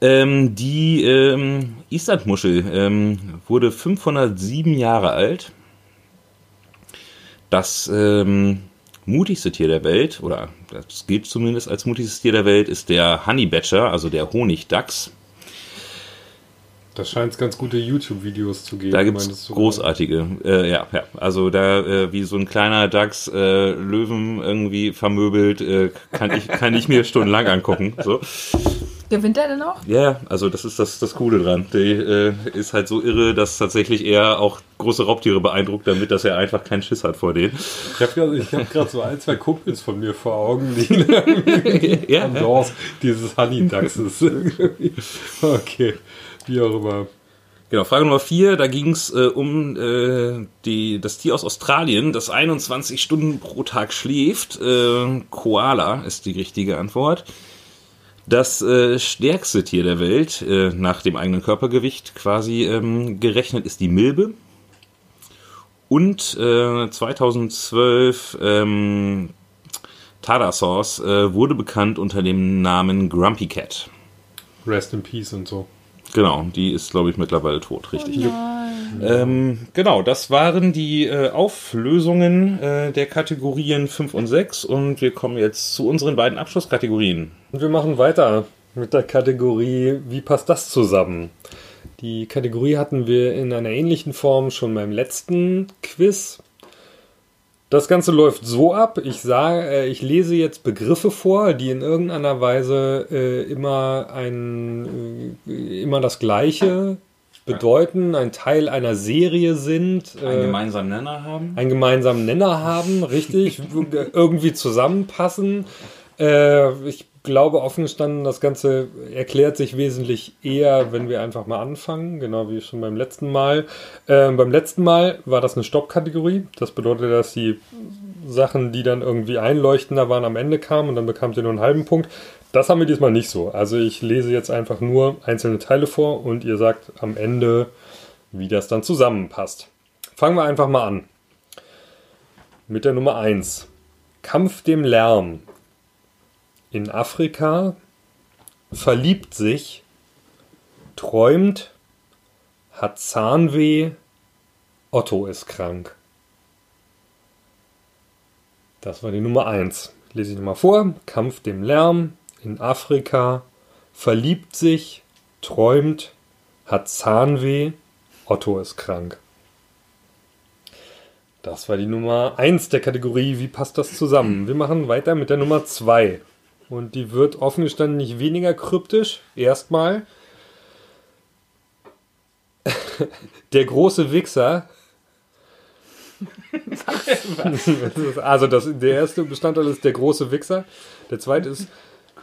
Ähm, die ähm, Islandmuschel ähm, wurde 507 Jahre alt. Das ähm, mutigste Tier der Welt, oder das gilt zumindest als mutigstes Tier der Welt, ist der Honey Badger, also der Honigdachs. Da scheint es ganz gute YouTube-Videos zu geben. Da meintest du großartige, äh, ja, ja, also da äh, wie so ein kleiner Dachs äh, Löwen irgendwie vermöbelt, äh, kann ich kann ich mir stundenlang angucken. So, Gewinnt er denn auch? ja, also das ist das das Coole dran. Der äh, ist halt so irre, dass tatsächlich er auch große Raubtiere beeindruckt, damit dass er einfach keinen Schiss hat vor denen. Ich habe gerade hab so ein, zwei Kumpels von mir vor Augen, die <laughs> <laughs> ja, am Dorf dieses Honey Dachses. <laughs> okay, wie auch immer. Genau, Frage Nummer vier, da ging es äh, um äh, die, das Tier aus Australien, das 21 Stunden pro Tag schläft. Äh, Koala ist die richtige Antwort. Das äh, stärkste Tier der Welt, äh, nach dem eigenen Körpergewicht quasi ähm, gerechnet, ist die Milbe. Und äh, 2012 ähm, Tada Sauce äh, wurde bekannt unter dem Namen Grumpy Cat. Rest in Peace und so. Genau, die ist, glaube ich, mittlerweile tot, richtig. Ähm, genau, das waren die äh, Auflösungen äh, der Kategorien 5 und 6 und wir kommen jetzt zu unseren beiden Abschlusskategorien. Und wir machen weiter mit der Kategorie, wie passt das zusammen? Die Kategorie hatten wir in einer ähnlichen Form schon beim letzten Quiz. Das Ganze läuft so ab, ich sage, äh, ich lese jetzt Begriffe vor, die in irgendeiner Weise äh, immer ein äh, immer das gleiche bedeuten, ein Teil einer Serie sind, Einen äh, gemeinsamen Nenner haben. einen gemeinsamen Nenner haben, richtig, <laughs> irgendwie zusammenpassen. Äh, ich glaube, offen gestanden, das Ganze erklärt sich wesentlich eher, wenn wir einfach mal anfangen, genau wie schon beim letzten Mal. Ähm, beim letzten Mal war das eine Stoppkategorie. Das bedeutet, dass die Sachen, die dann irgendwie einleuchtender waren, am Ende kamen und dann bekamt ihr nur einen halben Punkt. Das haben wir diesmal nicht so. Also ich lese jetzt einfach nur einzelne Teile vor und ihr sagt am Ende, wie das dann zusammenpasst. Fangen wir einfach mal an. Mit der Nummer 1. Kampf dem Lärm. In Afrika verliebt sich, träumt, hat Zahnweh, Otto ist krank. Das war die Nummer 1. Lese ich nochmal vor. Kampf dem Lärm. In Afrika verliebt sich, träumt, hat Zahnweh, Otto ist krank. Das war die Nummer 1 der Kategorie. Wie passt das zusammen? Wir machen weiter mit der Nummer 2. Und die wird offen gestanden nicht weniger kryptisch. Erstmal. <laughs> Der große Wichser. <laughs> also das, der erste Bestandteil ist der große Wichser. Der zweite ist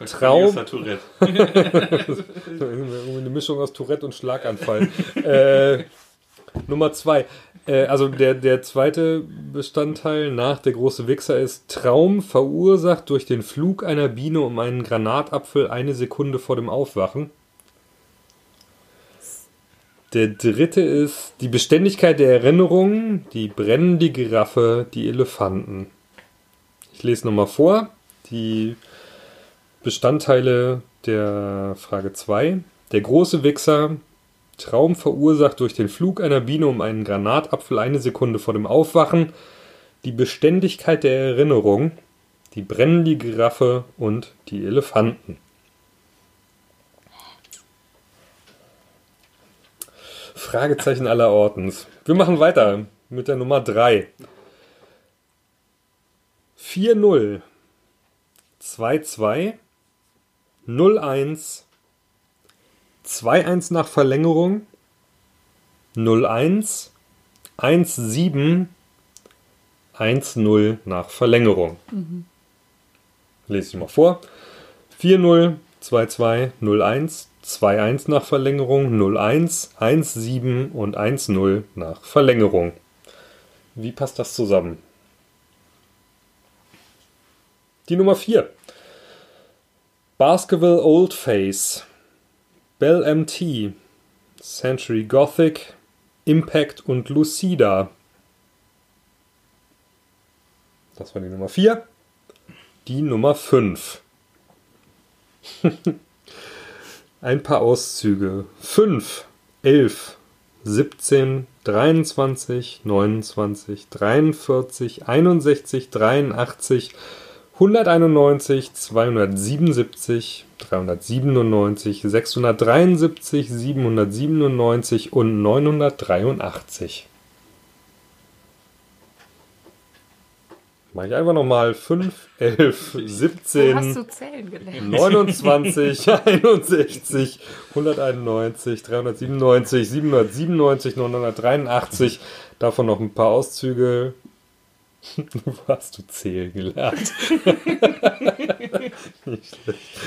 Traum. Tourette. <laughs> Eine Mischung aus Tourette und Schlaganfall. äh, Nummer zwei. Äh, also der, der zweite Bestandteil nach der große Wichser ist Traum verursacht durch den Flug einer Biene um einen Granatapfel eine Sekunde vor dem Aufwachen. Der dritte ist die Beständigkeit der Erinnerungen, die brennende Giraffe, die Elefanten. Ich lese nochmal vor. Die Bestandteile der Frage 2. Der große Wichser, Traum verursacht durch den Flug einer Biene um einen Granatapfel eine Sekunde vor dem Aufwachen, die Beständigkeit der Erinnerung, die brennende Giraffe und die Elefanten. Fragezeichen aller Ordens. Wir machen weiter mit der Nummer 3. 4-0. 2-2. 0-1. 2-1 nach Verlängerung. 0-1. 1-7. 1-0 nach Verlängerung. Lese ich mal vor. 4-0, 2-2, 0-1, 2-1 nach Verlängerung, 0-1, 1-7 und 1-0 nach Verlängerung. Wie passt das zusammen? Die Nummer 4. Basketball Old Face, Bell MT, Century Gothic, Impact und Lucida. Das war die Nummer 4. Die Nummer 5. <laughs> Ein paar Auszüge. 5, 11, 17, 23, 29, 43, 61, 83, 191, 277, 397, 673, 797 und 983. Mach ich einfach nochmal 5, 11, Wo hast 17, du zählen gelernt? 29, 61, 191, 397, 797, 983. Davon noch ein paar Auszüge. <laughs> Wo hast du zählen gelernt? <laughs> Nicht schlecht.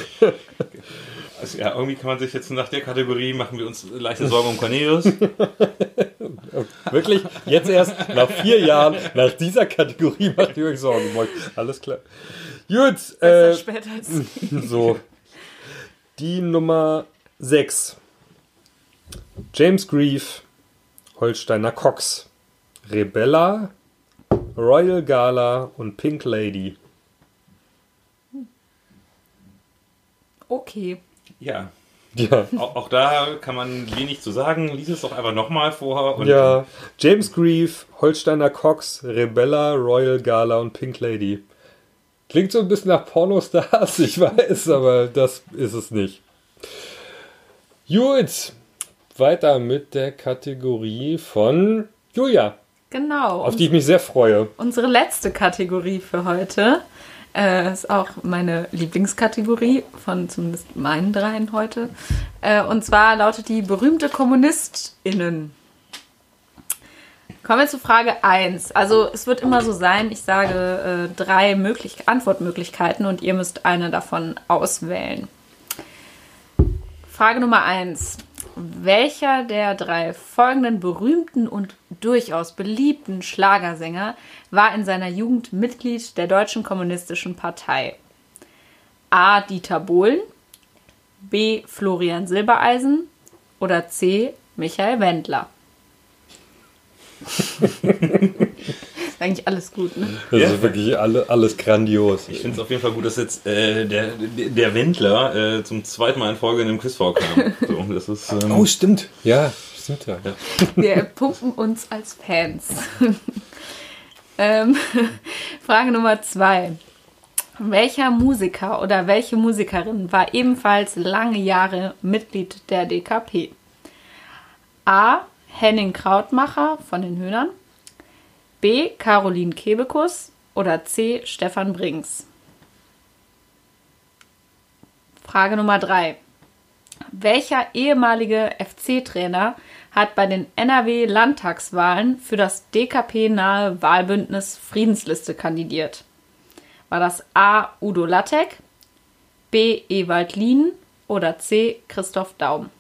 Also, ja, irgendwie kann man sich jetzt nach der Kategorie machen wir uns leichte Sorgen um Cornelius. <laughs> Wirklich? Jetzt erst nach vier Jahren, nach dieser Kategorie macht ihr euch Sorgen. um euch. Alles klar. Gut, Besser äh, spät als so. Die Nummer 6. James Grief, Holsteiner Cox, Rebella, Royal Gala und Pink Lady. Okay. Ja. Ja. Auch, auch da kann man wenig zu sagen. Lies es doch einfach nochmal vor. Und Ja, James Grieve, Holsteiner Cox, Rebella, Royal Gala und Pink Lady. Klingt so ein bisschen nach Pornostars, <laughs> ich weiß, aber das ist es nicht. Gut, weiter mit der Kategorie von Julia, Genau. auf die ich mich sehr freue. Unsere letzte Kategorie für heute äh, ist auch meine Lieblingskategorie von zumindest meinen dreien heute. Äh, und zwar lautet die berühmte KommunistInnen. Kommen wir zu Frage 1. Also es wird immer so sein, ich sage äh, drei möglich Antwortmöglichkeiten und ihr müsst eine davon auswählen. Frage Nummer 1. Welcher der drei folgenden berühmten und durchaus beliebten Schlagersänger war in seiner Jugend Mitglied der Deutschen Kommunistischen Partei? A. Dieter Bohlen, B. Florian Silbereisen oder C. Michael Wendler? <laughs> ist eigentlich alles gut, ne? Das Ja. ist wirklich alle, alles grandios. Ich finde es auf jeden Fall gut, dass jetzt äh, der, der, Wendler äh, zum zweiten Mal in Folge in dem Quiz vorkam. <laughs> So, das ist, ähm, Oh, stimmt. Ja, stimmt ja. Wir pumpen uns als Fans. <laughs> ähm, <laughs> Frage Nummer zwei. Welcher Musiker oder welche Musikerin war ebenfalls lange Jahre Mitglied der DKP? A. Henning Krautmacher von den Höhnern. B. Caroline Kebekus oder C. Stefan Brings. Frage Nummer 3. Welcher ehemalige FC-Trainer hat bei den NRW-Landtagswahlen für das DKP-nahe Wahlbündnis Friedensliste kandidiert? War das A. Udo Lattek, B. Ewald Lien oder C. Christoph Daum?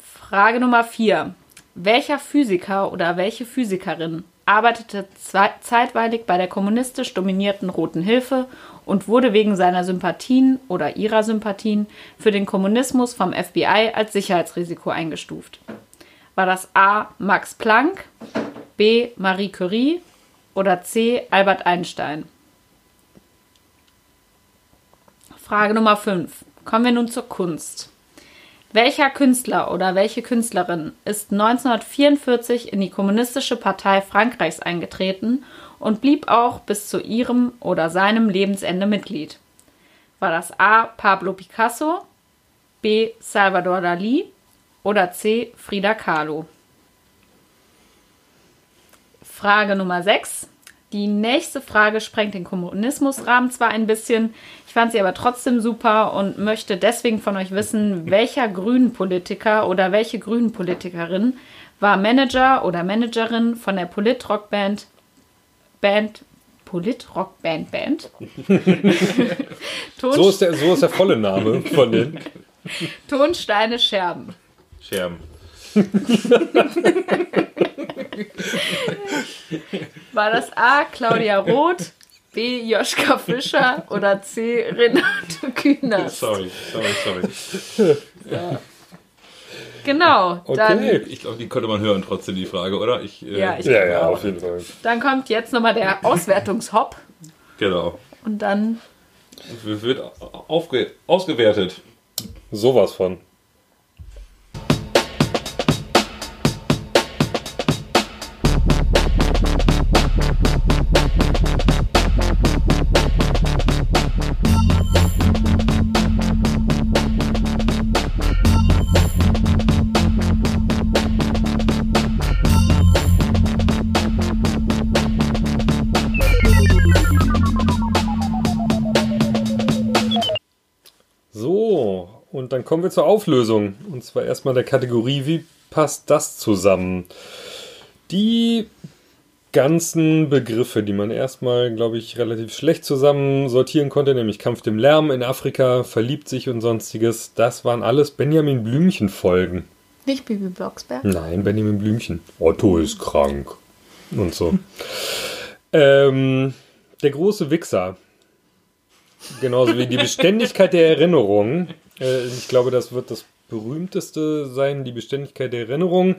Frage Nummer 4. Welcher Physiker oder welche Physikerin arbeitete zeitweilig bei der kommunistisch dominierten Roten Hilfe und wurde wegen seiner Sympathien oder ihrer Sympathien für den Kommunismus vom FBI als Sicherheitsrisiko eingestuft? War das A. Max Planck, B. Marie Curie oder C. Albert Einstein? Frage Nummer 5. Kommen wir nun zur Kunst. Welcher Künstler oder welche Künstlerin ist 1944 in die Kommunistische Partei Frankreichs eingetreten und blieb auch bis zu ihrem oder seinem Lebensende Mitglied? War das A. Pablo Picasso, B. Salvador Dali oder C. Frida Kahlo? Frage Nummer 6. Die nächste Frage sprengt den Kommunismusrahmen zwar ein bisschen, ich fand sie aber trotzdem super und möchte deswegen von euch wissen, welcher Grünen-Politiker oder welche Grünen-Politikerin war Manager oder Managerin von der Politrockband Band Politrockband Band? <laughs> Ton, So ist, der, so ist der volle Name von den. Tonsteine Scherben. Scherben. <laughs> War das A. Claudia Roth, B. Joschka Fischer oder C. Renate Künast? Sorry, sorry, sorry. Genau, dann, Okay. Ich glaube, die konnte man hören trotzdem, die Frage, oder? Ich, äh, Ja, ich- Ja, ja, auf jeden Fall. dann kommt jetzt nochmal der Auswertungshopp Genau. und dann Wird aufge ausgewertet. Sowas von. Kommen wir zur Auflösung. Und zwar erstmal der Kategorie, wie passt das zusammen? Die ganzen Begriffe, die man erstmal, glaube ich, relativ schlecht zusammen sortieren konnte, nämlich Kampf dem Lärm in Afrika, verliebt sich und sonstiges, das waren alles Benjamin Blümchen-Folgen. nicht Bibi Blocksberg. Nein, Benjamin Blümchen. Otto ist krank. Und so. <laughs> ähm, der große Wichser. Genauso wie die Beständigkeit der Erinnerung. Äh, ich glaube, das wird das berühmteste sein. Die Beständigkeit der Erinnerung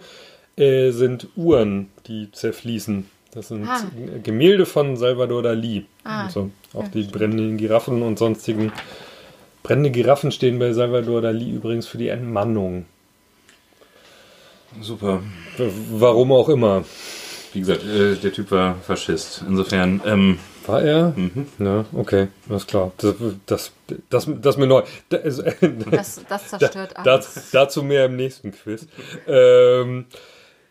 äh, sind Uhren, die zerfließen. Das sind Ah. Gemälde von Salvador Dali. Ah, Also auch die brennenden Giraffen und sonstigen. Brennende Giraffen stehen bei Salvador Dali übrigens für die Entmannung. Super. Warum auch immer. Wie gesagt, äh, der Typ war Faschist. Insofern, ähm, War er? Ja, okay, alles klar. Das, das, das, das mir neu. Das, <laughs> Das, das zerstört alles. das, dazu mehr im nächsten Quiz. Ähm,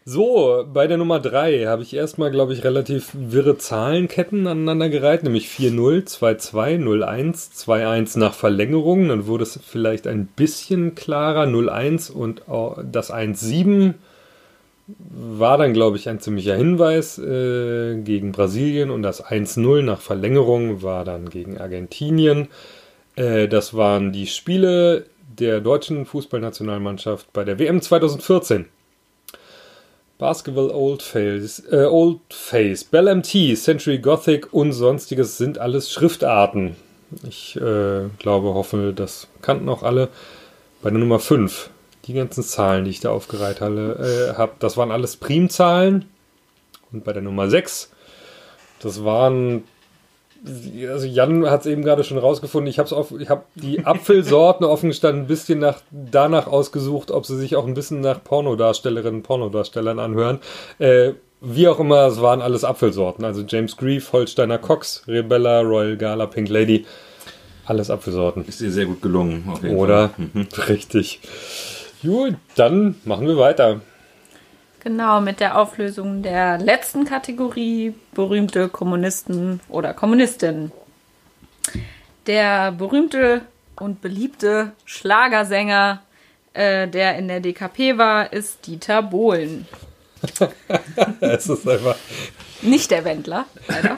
so, bei der Nummer 3 habe ich erstmal, glaube ich, relativ wirre Zahlenketten aneinandergereiht, nämlich 4-0, 2-2, 0-1, 2-1 nach Verlängerung. Dann wurde es vielleicht ein bisschen klarer, 0-1 und auch das 1-7 war dann, glaube ich, ein ziemlicher Hinweis äh, gegen Brasilien und das 1-0 nach Verlängerung war dann gegen Argentinien. Äh, das waren die Spiele der deutschen Fußballnationalmannschaft bei der WM 2014. Basketball Old Face, äh, Old Face, Bell MT, Century Gothic und sonstiges sind alles Schriftarten. Ich äh, glaube, hoffe, das kannten auch alle. Bei der Nummer 5, die ganzen Zahlen, die ich da aufgereiht habe, äh, hab, das waren alles Primzahlen. Und bei der Nummer 6, das waren also Jan hat es eben gerade schon rausgefunden. Ich habe habe die <laughs> Apfelsorten offen gestanden, ein bisschen nach, danach ausgesucht, ob sie sich auch ein bisschen nach Pornodarstellerinnen, Pornodarstellern anhören. Äh, wie auch immer, es waren alles Apfelsorten. Also James Grief, Holsteiner Cox, Rebella, Royal Gala, Pink Lady. Alles Apfelsorten. ist dir sehr gut gelungen. Auf jeden Oder? Fall. Mhm. Richtig. Gut, dann machen wir weiter. Genau, mit der Auflösung der letzten Kategorie berühmte Kommunisten oder Kommunistinnen. Der berühmte und beliebte Schlagersänger, äh, der in der DKP war, ist Dieter Bohlen. <laughs> Es ist einfach. Nicht der Wendler, leider.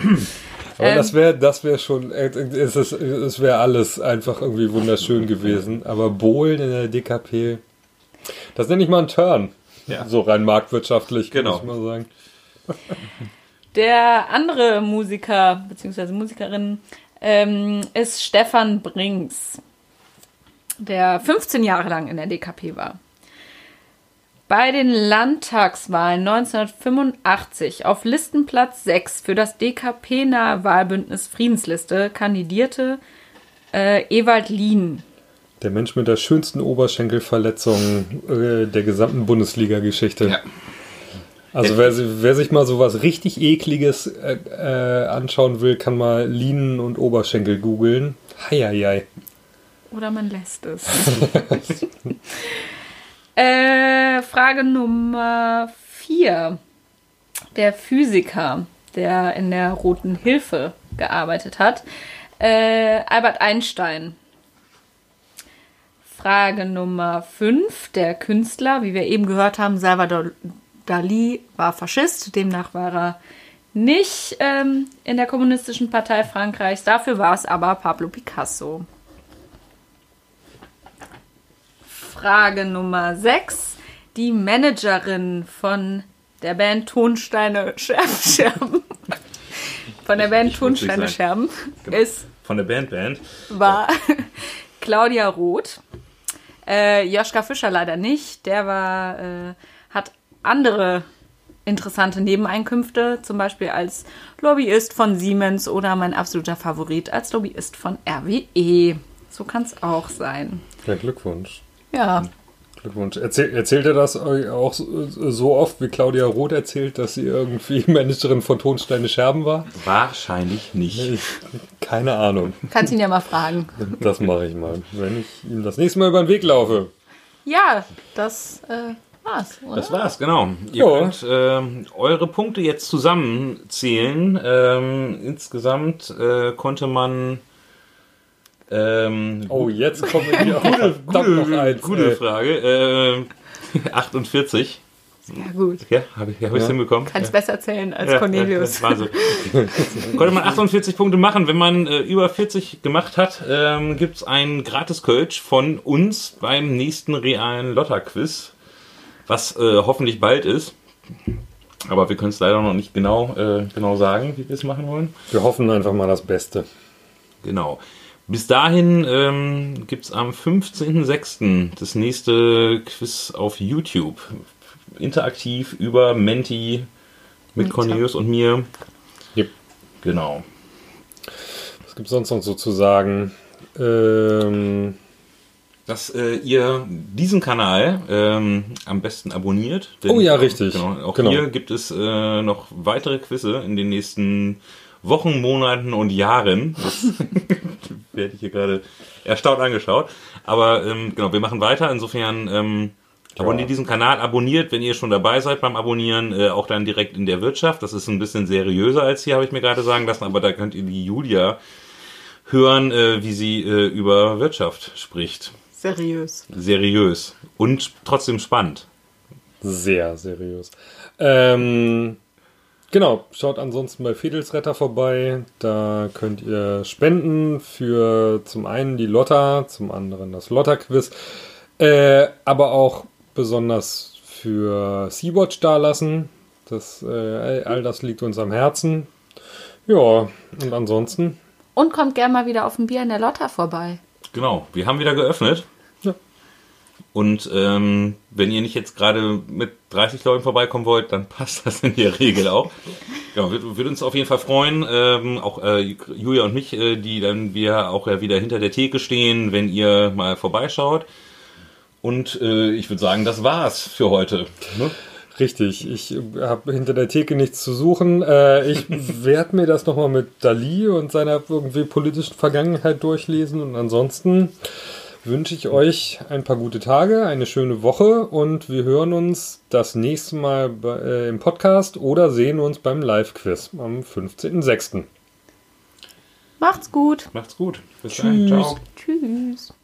Aber Ähm. das wäre das wär schon, es, ist- es wäre alles einfach irgendwie wunderschön gewesen. Aber Bohlen in der DKP, das nenne ich mal einen Turn. Ja. So rein marktwirtschaftlich, Genau. muss ich mal sagen. <laughs> Der andere Musiker bzw. Musikerin ähm, ist Stefan Brinks, der 15 Jahre lang in der DKP war. Bei den Landtagswahlen 1985 auf Listenplatz 6 für das DKP-nahe Wahlbündnis Friedensliste kandidierte äh, Ewald Lien. Der Mensch mit der schönsten Oberschenkelverletzung äh, der gesamten Bundesliga-Geschichte. Ja. Also wer, wer sich mal sowas richtig ekliges äh, äh, anschauen will, kann mal Linen und Oberschenkel googeln. Heieiei. Oder man lässt es. <laughs> äh, Frage Nummer 4. Der Physiker, der in der Roten Hilfe gearbeitet hat, äh, Albert Einstein. Frage Nummer 5. Der Künstler, wie wir eben gehört haben, Salvador Dali war Faschist, demnach war er nicht ähm, in der Kommunistischen Partei Frankreichs. Dafür war es aber Pablo Picasso. Frage Nummer 6. Die Managerin von der Band Tonsteine Scherben, von der Band Nicht witzig Tonsteine. Scherben Genau. ist, Von der Band Band. war <laughs> Claudia Roth. Äh, Joschka Fischer leider nicht. Der war, äh, hat andere interessante Nebeneinkünfte, zum Beispiel als Lobbyist von Siemens oder mein absoluter Favorit als Lobbyist von RWE. So kann es auch sein. Ja, Glückwunsch. Ja. Glückwunsch. Erzähl, erzählt er das auch so, oft, wie Claudia Roth erzählt, dass sie irgendwie <laughs> Managerin von Tonsteine Scherben war? Wahrscheinlich nicht. Ich, keine Ahnung. Kannst ihn ja mal fragen. Das mache ich mal, wenn ich ihm das nächste Mal über den Weg laufe. Ja, das äh, war's, oder? Das war's, genau. Ihr Ja. könnt ähm, eure Punkte jetzt zusammenzählen. Ähm, insgesamt äh, konnte man ähm, Oh, jetzt kommen wir <laughs> hier gute, gute, noch eins. gute ey. Frage. <laughs> Äh, 48. Ja, gut. Ja, habe ich es hab Ja. hinbekommen? Kannst ja. besser erzählen als Ja, Cornelius. Ja, Wahnsinn. <laughs> Konnte man 48 Punkte machen. Wenn man äh, über 40 gemacht hat, ähm, gibt es einen Gratis-Coach von uns beim nächsten realen Lotter-Quiz, was äh, hoffentlich bald ist. Aber wir können es leider noch nicht genau, äh, genau sagen, wie wir es machen wollen. Wir hoffen einfach mal das Beste. Genau. Bis dahin ähm, gibt es am 15.06. das nächste Quiz auf YouTube. Interaktiv über Menti Mit Cornelius und mir. Yep. Genau. Was gibt es sonst noch so zu sagen? Ähm, Dass äh, ihr diesen Kanal ähm, am besten abonniert. Denn, Oh ja, richtig. Genau, auch Genau. hier gibt es äh, noch weitere Quizze in den nächsten Wochen, Monaten und Jahren. Das <laughs> werde ich hier gerade erstaunt angeschaut. Aber ähm, genau, wir machen weiter. Insofern ähm, abonniert diesen Kanal, abonniert, wenn ihr schon dabei seid beim Abonnieren, äh, auch dann direkt in der Wirtschaft. Das ist ein bisschen seriöser als hier, habe ich mir gerade sagen lassen. Aber da könnt ihr die Julia hören, äh, wie sie äh, über Wirtschaft spricht. Seriös. Seriös und trotzdem spannend. sehr seriös. Ähm, genau, schaut ansonsten bei Fedelsretter vorbei. Da könnt ihr spenden für zum einen die Lotta, zum anderen das Lotta-Quiz, äh, aber auch besonders für Sea-Watch dalassen. Das, äh, all das liegt uns am Herzen. Ja, und ansonsten Und kommt gerne mal wieder auf ein Bier in der Lotta vorbei. Genau, wir haben wieder geöffnet. Ja. Und ähm, wenn ihr nicht jetzt gerade mit 30 Leuten vorbeikommen wollt, dann <laughs> passt das in der Regel auch. Genau, würde würd uns auf jeden Fall freuen, ähm, auch äh, Julia und mich, äh, die dann wir auch ja wieder hinter der Theke stehen, wenn ihr mal vorbeischaut. Und äh, ich würde sagen, das war's für heute. Ne? Richtig, ich habe hinter der Theke nichts zu suchen. Äh, ich <laughs> werde mir das nochmal mit Dali und seiner irgendwie politischen Vergangenheit durchlesen. Und ansonsten wünsche ich euch ein paar gute Tage, eine schöne Woche und wir hören uns das nächste Mal bei, äh, im Podcast oder sehen uns beim Live-Quiz am 15.06. Macht's gut. Macht's gut. Bis dann. Ciao. Tschüss.